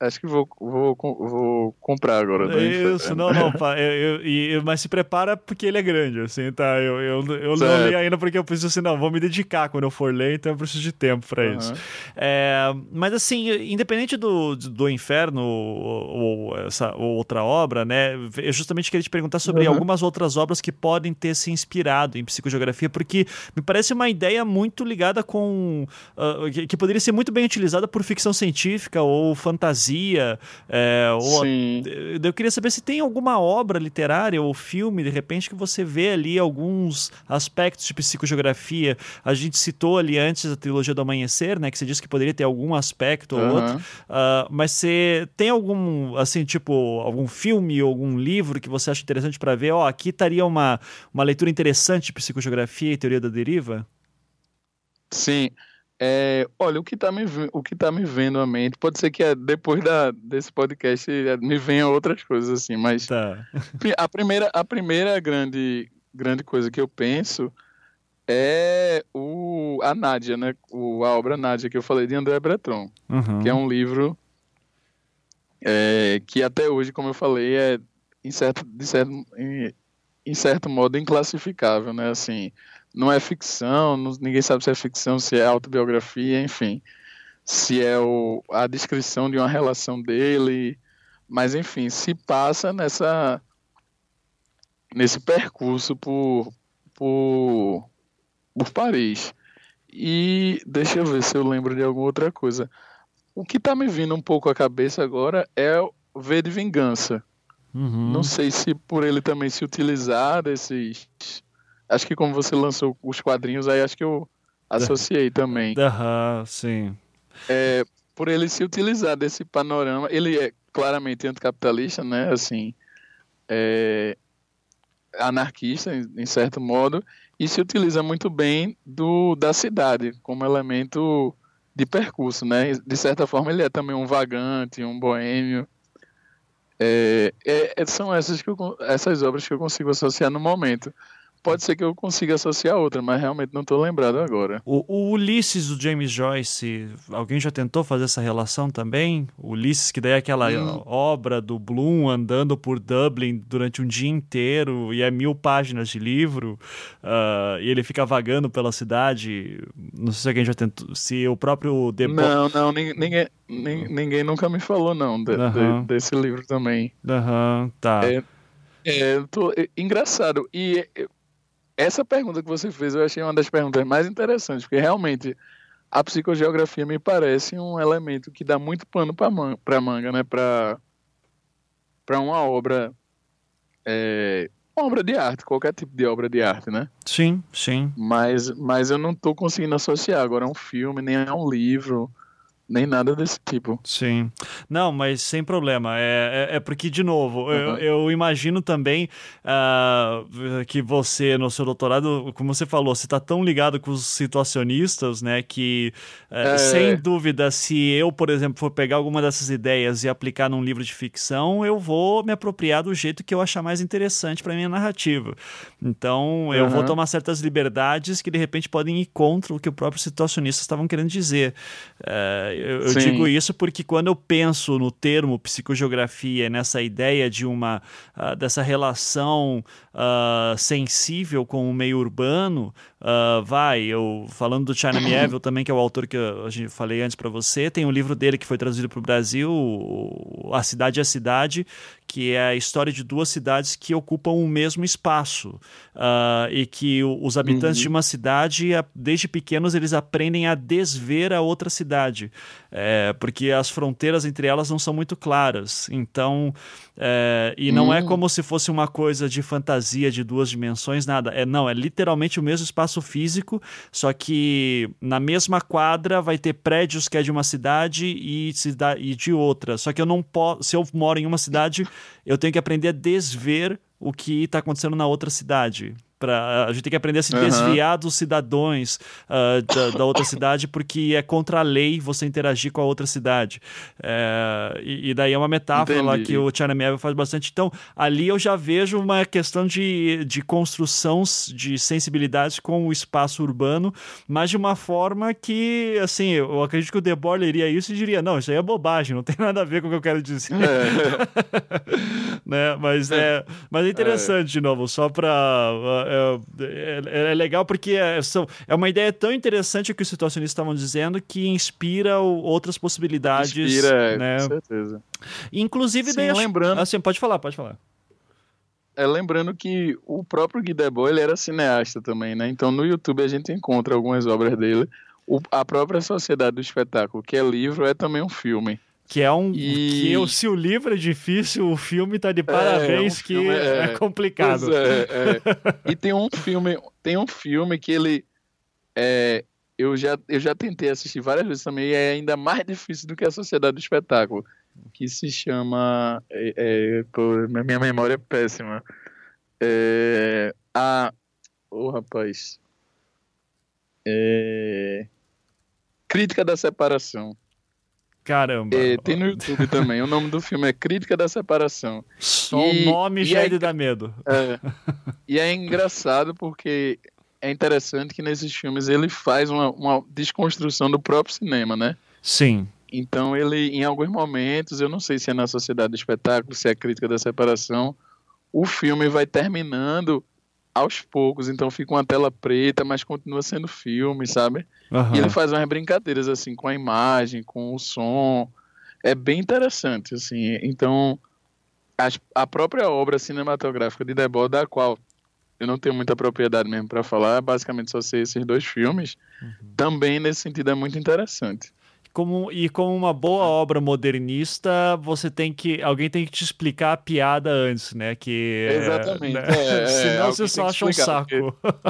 Acho que vou, vou, vou comprar agora. Isso, não, não, pá, eu, eu, mas se prepara porque ele é grande, assim, tá? Eu, eu, eu não li ainda porque eu preciso, assim, não, vou me dedicar quando eu for ler, então eu preciso de tempo para uhum. isso. É, mas, assim, independente do, do Inferno ou, ou essa ou outra obra, né, eu justamente queria te perguntar sobre uhum. algumas outras obras que podem ter se inspirado em psicogeografia, porque me parece uma ideia muito ligada com. Uh, que poderia ser muito bem utilizada por ficção científica ou fantasia poesia. É, ou, eu queria saber se tem alguma obra literária ou filme, de repente, que você vê ali alguns aspectos de psicogeografia. A gente citou ali antes a trilogia do Amanhecer, né? Que você disse que poderia ter algum aspecto ou outro. Uh, mas você tem algum, assim, tipo, algum filme ou algum livro que você acha interessante para ver? Ó, oh, aqui estaria uma, uma leitura interessante de psicogeografia e teoria da deriva? Sim. É, olha, o que está me, o que tá me vendo à mente, pode ser que é, depois da, desse podcast é, me venham outras coisas assim, mas tá. a primeira, a primeira grande, grande coisa que eu penso é o, a Nádia, né? O, a obra Nádia que eu falei de André Breton, uhum. que é um livro é, que até hoje, como eu falei, é em certo, de certo, em, em certo modo inclassificável, né? Assim, não é ficção, não, ninguém sabe se é ficção, se é autobiografia, enfim, se é o, a descrição de uma relação dele, mas enfim, se passa nessa nesse percurso por, por, por Paris. E deixa eu ver se eu lembro de alguma outra coisa. O que está me vindo um pouco à cabeça agora é o V de Vingança. Uhum. Não sei se por ele também se utilizar desses Acho que como você lançou os quadrinhos, aí acho que eu associei também. Aham, sim. É, por ele se utilizar desse panorama, ele é claramente anticapitalista, né? Assim, é, anarquista, em, em, certo modo, e se utiliza muito bem do, da cidade como elemento de percurso, né? De certa forma, ele é também um vagante, um boêmio. É, é, são essas, que eu, essas obras que eu consigo associar no momento pode ser que eu consiga associar outra, mas realmente não estou lembrado agora. O, o, Ulisses do James Joyce, alguém já tentou fazer essa relação também? O Ulisses, que daí é aquela hum. obra do Bloom andando por Dublin durante um dia inteiro e é mil páginas de livro, uh, e ele fica vagando pela cidade. Não sei se alguém já tentou. Se o próprio. Debo... Não, não, ninguém, ninguém, nunca me falou, não, de, de, desse livro também. Aham, uhum, tá. É, é, tô, é, engraçado. E essa pergunta que você fez eu achei uma das perguntas mais interessantes, porque realmente a psicogeografia me parece um elemento que dá muito pano para man manga, né? Para uma obra. É, uma obra de arte, qualquer tipo de obra de arte, né? Sim, sim. Mas, mas eu não estou conseguindo associar agora a um filme, nem a um livro, nem nada desse tipo. Sim. Não, mas sem problema. É, é, é porque, de novo, uhum. eu, eu, imagino também uh, que você, no seu doutorado, como você falou, você está tão ligado com os situacionistas, né, que, uh, é... sem dúvida, se eu, por exemplo, for pegar alguma dessas ideias e aplicar num livro de ficção, eu vou me apropriar do jeito que eu achar mais interessante para minha narrativa. Então, eu uhum. vou tomar certas liberdades que, de repente, podem ir contra o que o próprio situacionista estavam querendo dizer. Uh, eu, eu digo isso porque quando eu penso no termo psicogeografia, nessa ideia de uma uh, dessa relação uh, sensível com o meio urbano, uh, vai, eu falando do China Mieville também, que é o autor que eu, a gente falei antes para você, tem um livro dele que foi traduzido para o Brasil, A Cidade é a Cidade, que é a história de duas cidades que ocupam o mesmo espaço uh, e que os habitantes uhum. de uma cidade, desde pequenos, eles aprendem a desver a outra cidade, é, porque as fronteiras entre elas não são muito claras. Então, é, e não é uhum. como se fosse uma coisa de fantasia de duas dimensões, nada. É não, é literalmente o mesmo espaço físico, só que na mesma quadra vai ter prédios que é de uma cidade e, e de outra. Só que eu não posso, se eu moro em uma cidade eu tenho que aprender a desver o que está acontecendo na outra cidade. Pra, a gente tem que aprender a se uhum. desviar dos cidadãos uh, da, da, outra cidade, porque é contra a lei você interagir com a outra cidade. É, e, e, daí é uma metáfora lá que o China Mieville faz bastante. Então, ali eu já vejo uma questão de, de construção de sensibilidade com o espaço urbano, mas de uma forma que, assim, eu acredito que o Debord leria isso e diria: não, isso aí é bobagem, não tem nada a ver com o que eu quero dizer. É. né? mas, é, mas é interessante, é. de novo, só para é, é, é, legal porque é, são, é uma ideia tão interessante que os situacionistas estavam dizendo que inspira outras possibilidades. Inspira, né? com certeza. Inclusive, Sim, daí, lembrando. Assim, pode falar, pode falar. É, lembrando que o próprio Guy Debord ele era cineasta também, né? Então no YouTube a gente encontra algumas obras dele. O, a própria Sociedade do Espetáculo, que é livro, é também um filme. Que é um. E... Que eu, se o livro é difícil, o filme tá de parabéns, é, um que é, é, complicado. É, é, e tem um filme, tem um filme que ele. É, eu, já, eu já tentei assistir várias vezes também, e é ainda mais difícil do que a Sociedade do Espetáculo. Que se chama. É, pô, minha memória é péssima. É, a. Ô, oh, rapaz. É, Crítica da Separação. Caramba. É, tem no YouTube também. O nome do filme é Crítica da Separação. Só e, o nome já é, de dar medo. É, e é engraçado porque é interessante que nesses filmes ele faz uma, uma desconstrução do próprio cinema, né? Sim. Então ele, em alguns momentos, eu não sei se é na Sociedade do Espetáculo, se é a Crítica da Separação, o filme vai terminando aos poucos, então fica uma tela preta, mas continua sendo filme, sabe? Uhum. E ele faz umas brincadeiras assim com a imagem, com o som. É bem interessante, assim. Então, a, a própria obra cinematográfica de Debord, da qual eu não tenho muita propriedade mesmo para falar, basicamente só sei esses dois filmes, uhum. também nesse sentido é muito interessante como, e como uma boa obra modernista, você tem que. Alguém tem que te explicar a piada antes, né? Que, Exatamente. Né? É, é, Senão você só acha um saco. Porque...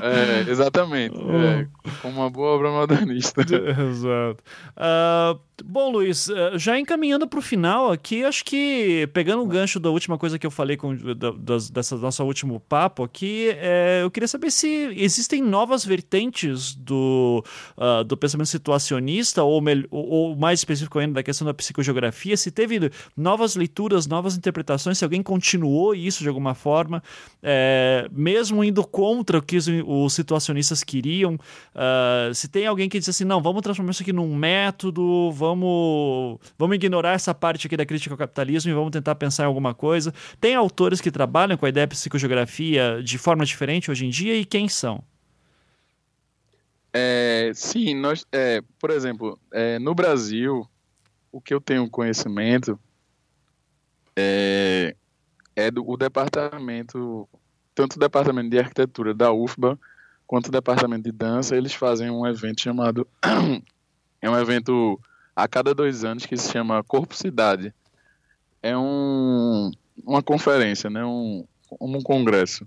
É, exatamente. É, como uma boa obra modernista. Exato. Uh, bom, Luiz, uh, já encaminhando para o final aqui, acho que pegando o gancho da última coisa que eu falei com, da, das, dessa nosso último papo aqui, é, eu queria saber se existem novas vertentes do, uh, do pensamento situacionista, ou, ou, ou mais específico ainda da questão da psicogeografia, se teve novas leituras, novas interpretações, se alguém continuou isso de alguma forma, é, mesmo indo contra o que os os situacionistas queriam. Uh, se tem alguém que diz assim, não, vamos transformar isso aqui num método, vamos, vamos ignorar essa parte aqui da crítica ao capitalismo e vamos tentar pensar em alguma coisa. Tem autores que trabalham com a ideia de psicogeografia de forma diferente hoje em dia e quem são? É, sim, nós, é, por exemplo, é, no Brasil, o que eu tenho conhecimento é, é do o departamento tanto o departamento de arquitetura da UFBA quanto o departamento de dança, eles fazem um evento chamado é um evento a cada dois anos que se chama Corpo Cidade. É um, uma conferência, né? um, um congresso.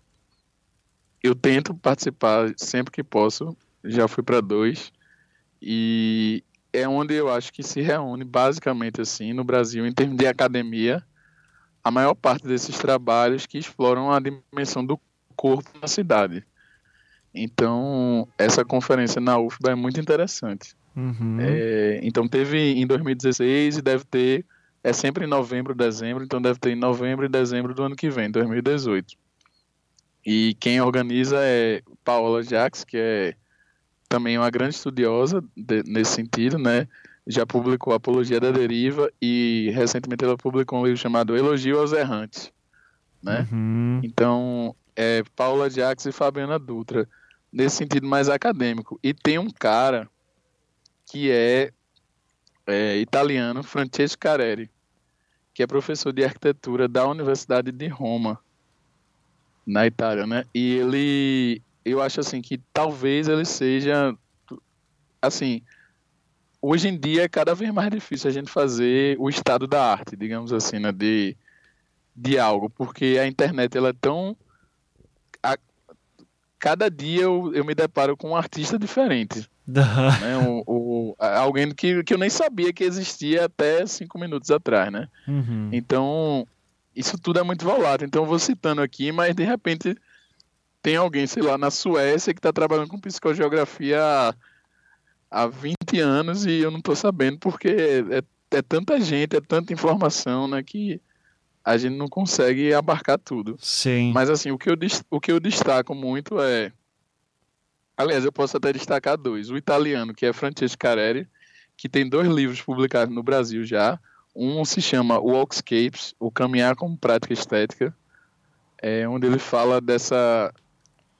Eu tento participar sempre que posso, já fui para dois, e é onde eu acho que se reúne basicamente assim no Brasil em termos de academia a maior parte desses trabalhos que exploram a dimensão do corpo na cidade. Então, essa conferência na UFBA é muito interessante. Uhum. É, então, teve em 2016 e deve ter, é sempre em novembro, dezembro, então deve ter em novembro e dezembro do ano que vem, 2018. E quem organiza é Paola Jacques, que é também uma grande estudiosa de, nesse sentido, né? Já publicou Apologia da Deriva e recentemente ela publicou um livro chamado Elogio aos Errantes, né? Uhum. Então, é Paula Jacques e Fabiana Dutra, nesse sentido mais acadêmico. E tem um cara que é, é italiano, Francesco Careri, que é professor de arquitetura da Universidade de Roma, na Itália, né? E ele, eu acho assim que talvez ele seja, assim, hoje em dia é cada vez mais difícil a gente fazer o estado da arte, digamos assim, né? De, de algo, porque a internet ela é tão a, cada dia eu, eu me deparo com um artista diferente. né? o, o, alguém que, que eu nem sabia que existia até cinco minutos atrás, né? Uhum. Então, isso tudo é muito volátil. Então, eu vou citando aqui, mas de repente tem alguém, sei lá, na Suécia que está trabalhando com psicogeografia há, há 20 anos e eu não estou sabendo porque é, é tanta gente, é tanta informação, né? Que a gente não consegue abarcar tudo. Sim. Mas assim, o que eu, o que eu destaco muito é. Aliás, eu posso até destacar dois. O italiano, que é Francesco Careri, que tem dois livros publicados no Brasil já. Um se chama Walkscapes, O Caminhar como Prática Estética, é, onde ele fala dessa.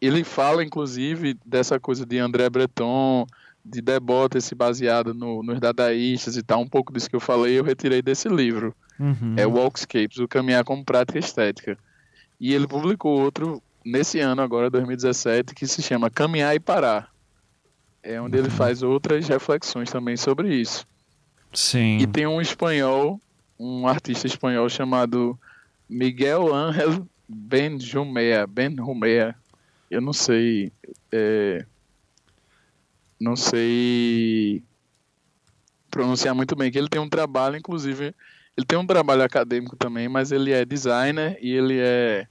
Ele fala, inclusive, dessa coisa de André Breton, de Debord se baseado no, nos dadaístas e tal. Um pouco disso que eu falei, eu retirei desse livro. Uhum. É Walkscapes, o Caminhar como Prática Estética. E ele publicou outro nesse ano, agora 2017, que se chama Caminhar e Parar. É onde uhum. ele faz outras reflexões também sobre isso. Sim. E tem um espanhol, um artista espanhol chamado Miguel Ángel Benjumea. Benjumea. Eu não sei. É, não sei pronunciar muito bem, que ele tem um trabalho, inclusive, ele tem um trabalho acadêmico também, mas ele é designer e ele é,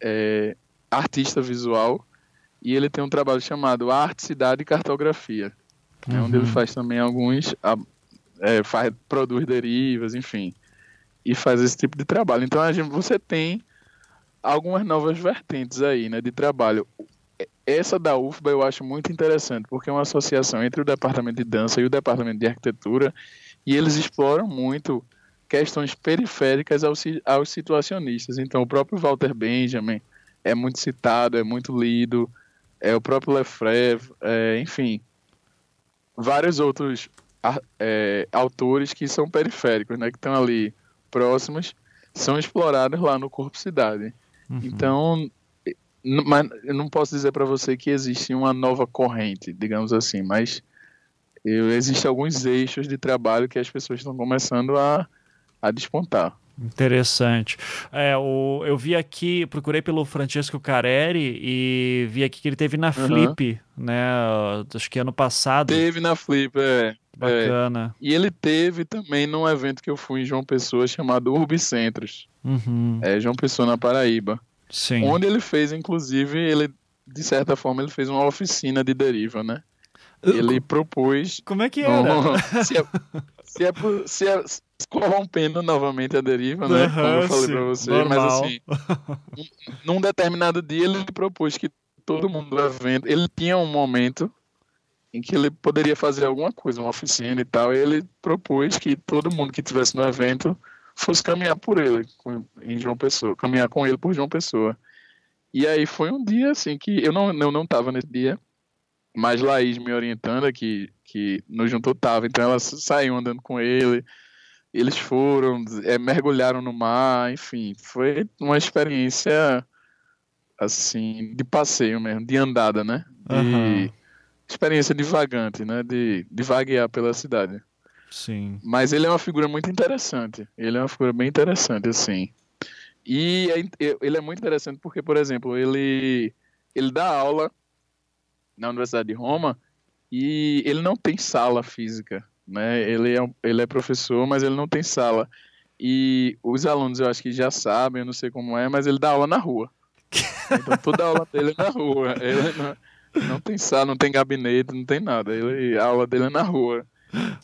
é artista visual e ele tem um trabalho chamado Arte, Cidade e Cartografia, uhum. é onde ele faz também alguns, é, faz, produz derivas, enfim, e faz esse tipo de trabalho. Então a gente, você tem algumas novas vertentes aí, né, de trabalho. Essa da UFBA eu acho muito interessante, porque é uma associação entre o departamento de dança e o departamento de arquitetura, e eles exploram muito questões periféricas aos, aos situacionistas. Então, o próprio Walter Benjamin é muito citado, é muito lido, é o próprio Lefebvre, é, enfim, vários outros é, autores que são periféricos, né, que estão ali próximos, são explorados lá no Corpo Cidade. Uhum. Então, mas eu não posso dizer para você que existe uma nova corrente, digamos assim, mas existem alguns eixos de trabalho que as pessoas estão começando a a despontar. Interessante. É, o, eu vi aqui, procurei pelo Francesco Careri e vi aqui que ele teve na Flip, uhum. né? Acho que ano passado. Teve na Flip, é. Bacana. É. E ele teve também num evento que eu fui em João Pessoa chamado Urbicentros. Uhum. É, João Pessoa na Paraíba. Sim. Onde ele fez, inclusive, ele, de certa forma, ele fez uma oficina de deriva, né? Ele propôs. Como é que era? se, é, é, se, é, corrompendo novamente a deriva, né? Como eu falei para você. Normal. Mas assim, num determinado dia ele propôs que todo mundo do evento. Ele tinha um momento em que ele poderia fazer alguma coisa, uma oficina e tal. E ele propôs que todo mundo que estivesse no evento fosse caminhar por ele em João Pessoa, caminhar com ele por João Pessoa. E aí foi um dia assim que eu não eu não tava nesse dia, mas Laís me orientando que que no juntou tava, então ela saiu andando com ele eles foram, é, mergulharam no mar, enfim, foi uma experiência assim de passeio mesmo, de andada, né? De uhum. experiência divagante, né? De, de vaguear pela cidade. Sim. Mas ele é uma figura muito interessante. Ele é uma figura bem interessante, assim. E é, ele é muito interessante porque, por exemplo, ele ele dá aula na Universidade de Roma e ele não tem sala física, né? Ele é, ele é professor, mas ele não tem sala. E os alunos eu acho que já sabem, eu não sei como é, mas ele dá aula na rua. Então toda aula dele é na rua. Ele não, não tem sala, não tem gabinete, não tem nada. Ele, a aula dele é na rua.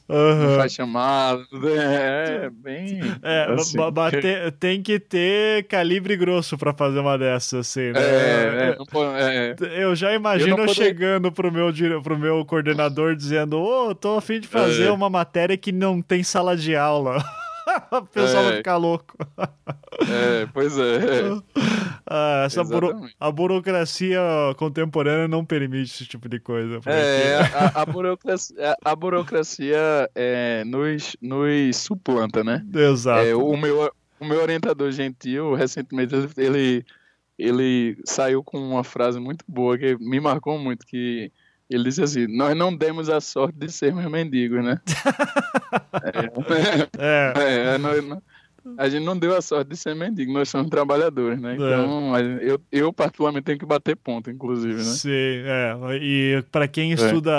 Uhum. Faz chamada, é bem. É, assim, bater, tem que ter calibre grosso para fazer uma dessas, assim, né? É, é, é. Eu já imagino eu chegando pro meu, pro meu coordenador dizendo: Ô, oh, tô a fim de fazer é. uma matéria que não tem sala de aula. o pessoal vai é. ficar louco. É, pois é. Ah, essa buro... a burocracia contemporânea não permite esse tipo de coisa. É, a, a, burocracia, a burocracia é, nos, nos suplanta, né? Exato. É, o, meu, o meu orientador gentil, recentemente, ele, ele saiu com uma frase muito boa que me marcou muito, que ele disse assim: Nós não demos a sorte de sermos mendigos, né? é. é. é nós, a gente não deu a sorte de ser mendigo, nós somos trabalhadores, né? É. Então, é. eu, eu particularmente tenho que bater ponto, inclusive, né? Sim, é. E para quem é. estuda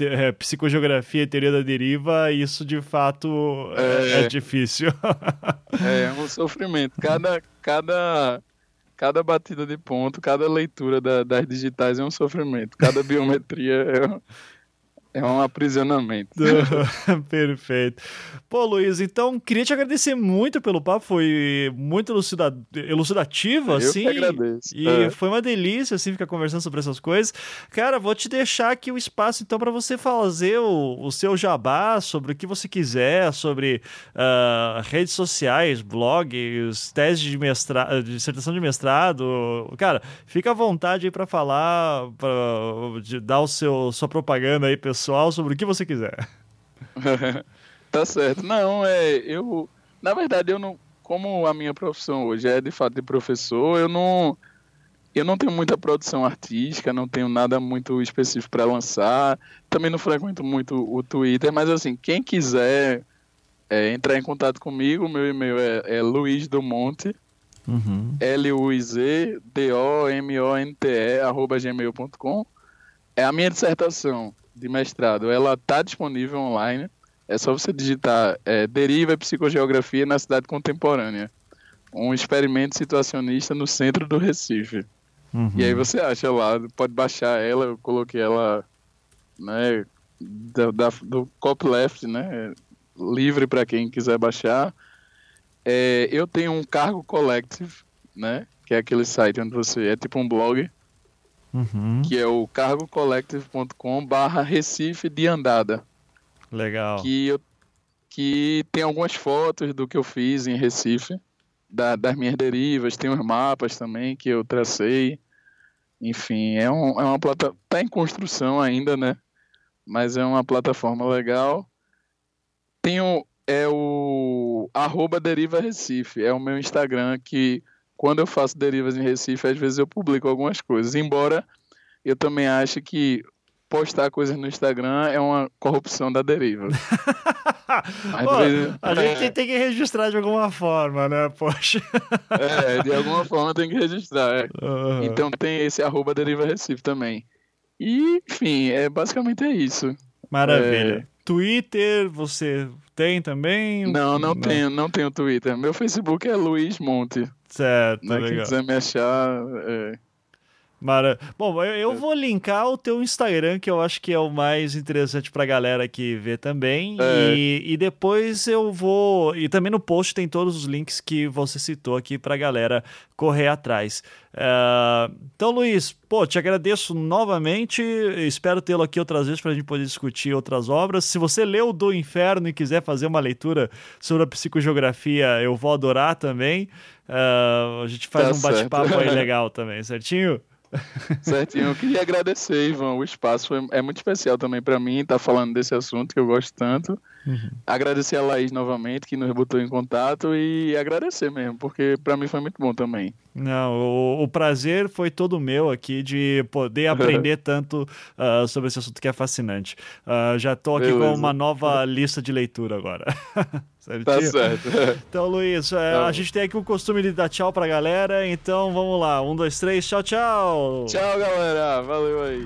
é. psicogeografia e teoria da deriva, isso de fato é, é difícil. é um sofrimento. Cada, cada cada batida de ponto, cada leitura da, das digitais é um sofrimento. Cada biometria é, é um aprisionamento. Perfeito. Pô, Luiz, então queria te agradecer muito pelo papo, foi muito elucida... elucidativo, assim. Eu agradeço. E é. foi uma delícia, assim, ficar conversando sobre essas coisas. Cara, vou te deixar aqui o espaço, então, para você fazer o, o seu jabá sobre o que você quiser, sobre uh, redes sociais, blogs, tese de mestrado, dissertação de mestrado. Cara, fica à vontade aí para falar, para dar o seu, sua propaganda aí, pessoal pessoal sobre o que você quiser. tá certo. Não, é. Eu. Na verdade, eu não. Como a minha profissão hoje é de fato de professor, eu não. Eu não tenho muita produção artística, não tenho nada muito específico para lançar. Também não frequento muito o Twitter, mas assim, quem quiser é, entrar em contato comigo, meu e-mail é, é Luiz do Monte, uhum. L-U-I-Z-D-O-M-O-N-T-E, arroba gmail.com. É a minha dissertação de mestrado, ela está disponível online. É só você digitar é, Deriva Psicogeografia na Cidade Contemporânea. Um experimento situacionista no centro do Recife. Uhum. E aí você acha lá, pode baixar ela, eu coloquei ela né, da, da, do copyleft, né, livre para quem quiser baixar. É, eu tenho um cargo collective, né, que é aquele site onde você é tipo um blog, uhum. que é o cargocollective.com barra Recife de Andada. Legal. Que, eu, que tem algumas fotos do que eu fiz em Recife, da, das minhas derivas, tem uns mapas também que eu tracei. Enfim, é, um, é uma plataforma. Está em construção ainda, né? Mas é uma plataforma legal. Tem o, é o arroba Deriva Recife, é o meu Instagram que quando eu faço derivas em Recife, às vezes eu publico algumas coisas. Embora eu também ache que postar coisas no Instagram é uma corrupção da deriva. Pô, vezes, a é... gente tem que registrar de alguma forma, né? Poxa. é, de alguma forma tem que registrar. É. Uhum. Então tem esse arroba deriva Recife também. E, enfim, é, basicamente é isso. Maravilha. É... Twitter, você tem também? Não, não, não, tenho, não tenho Twitter. Meu Facebook é Luiz Monte. Certo, né? legal. Quem quiser me achar. É... Mara... Bom, eu, eu, vou linkar o teu Instagram, que eu acho que é o mais interessante pra galera que vê também. É. E, e depois eu vou. E também no post tem todos os links que você citou aqui pra galera correr atrás. Uh, então, Luiz, pô, te agradeço novamente. Espero tê-lo aqui outras vezes para a gente poder discutir outras obras. Se você leu Do Inferno e quiser fazer uma leitura sobre a psicogeografia, eu vou adorar também. Uh, a gente faz tá um bate-papo aí legal também, certinho? Certinho. Eu queria agradecer, Ivan. O espaço é muito especial também para mim estar tá falando desse assunto que eu gosto tanto. Uhum. Agradecer a Laís novamente, que nos botou em contato, e agradecer mesmo, porque para mim foi muito bom também. Não, o, o, prazer foi todo meu aqui de poder aprender tanto uh, sobre esse assunto que é fascinante. Uh, já estou aqui Beleza. com uma nova lista de leitura agora. Tá certo. Então, Luiz, é, a gente tem aqui o costume de dar tchau pra galera, então vamos lá. Um, dois, três, tchau, tchau. Tchau, galera. Valeu aí.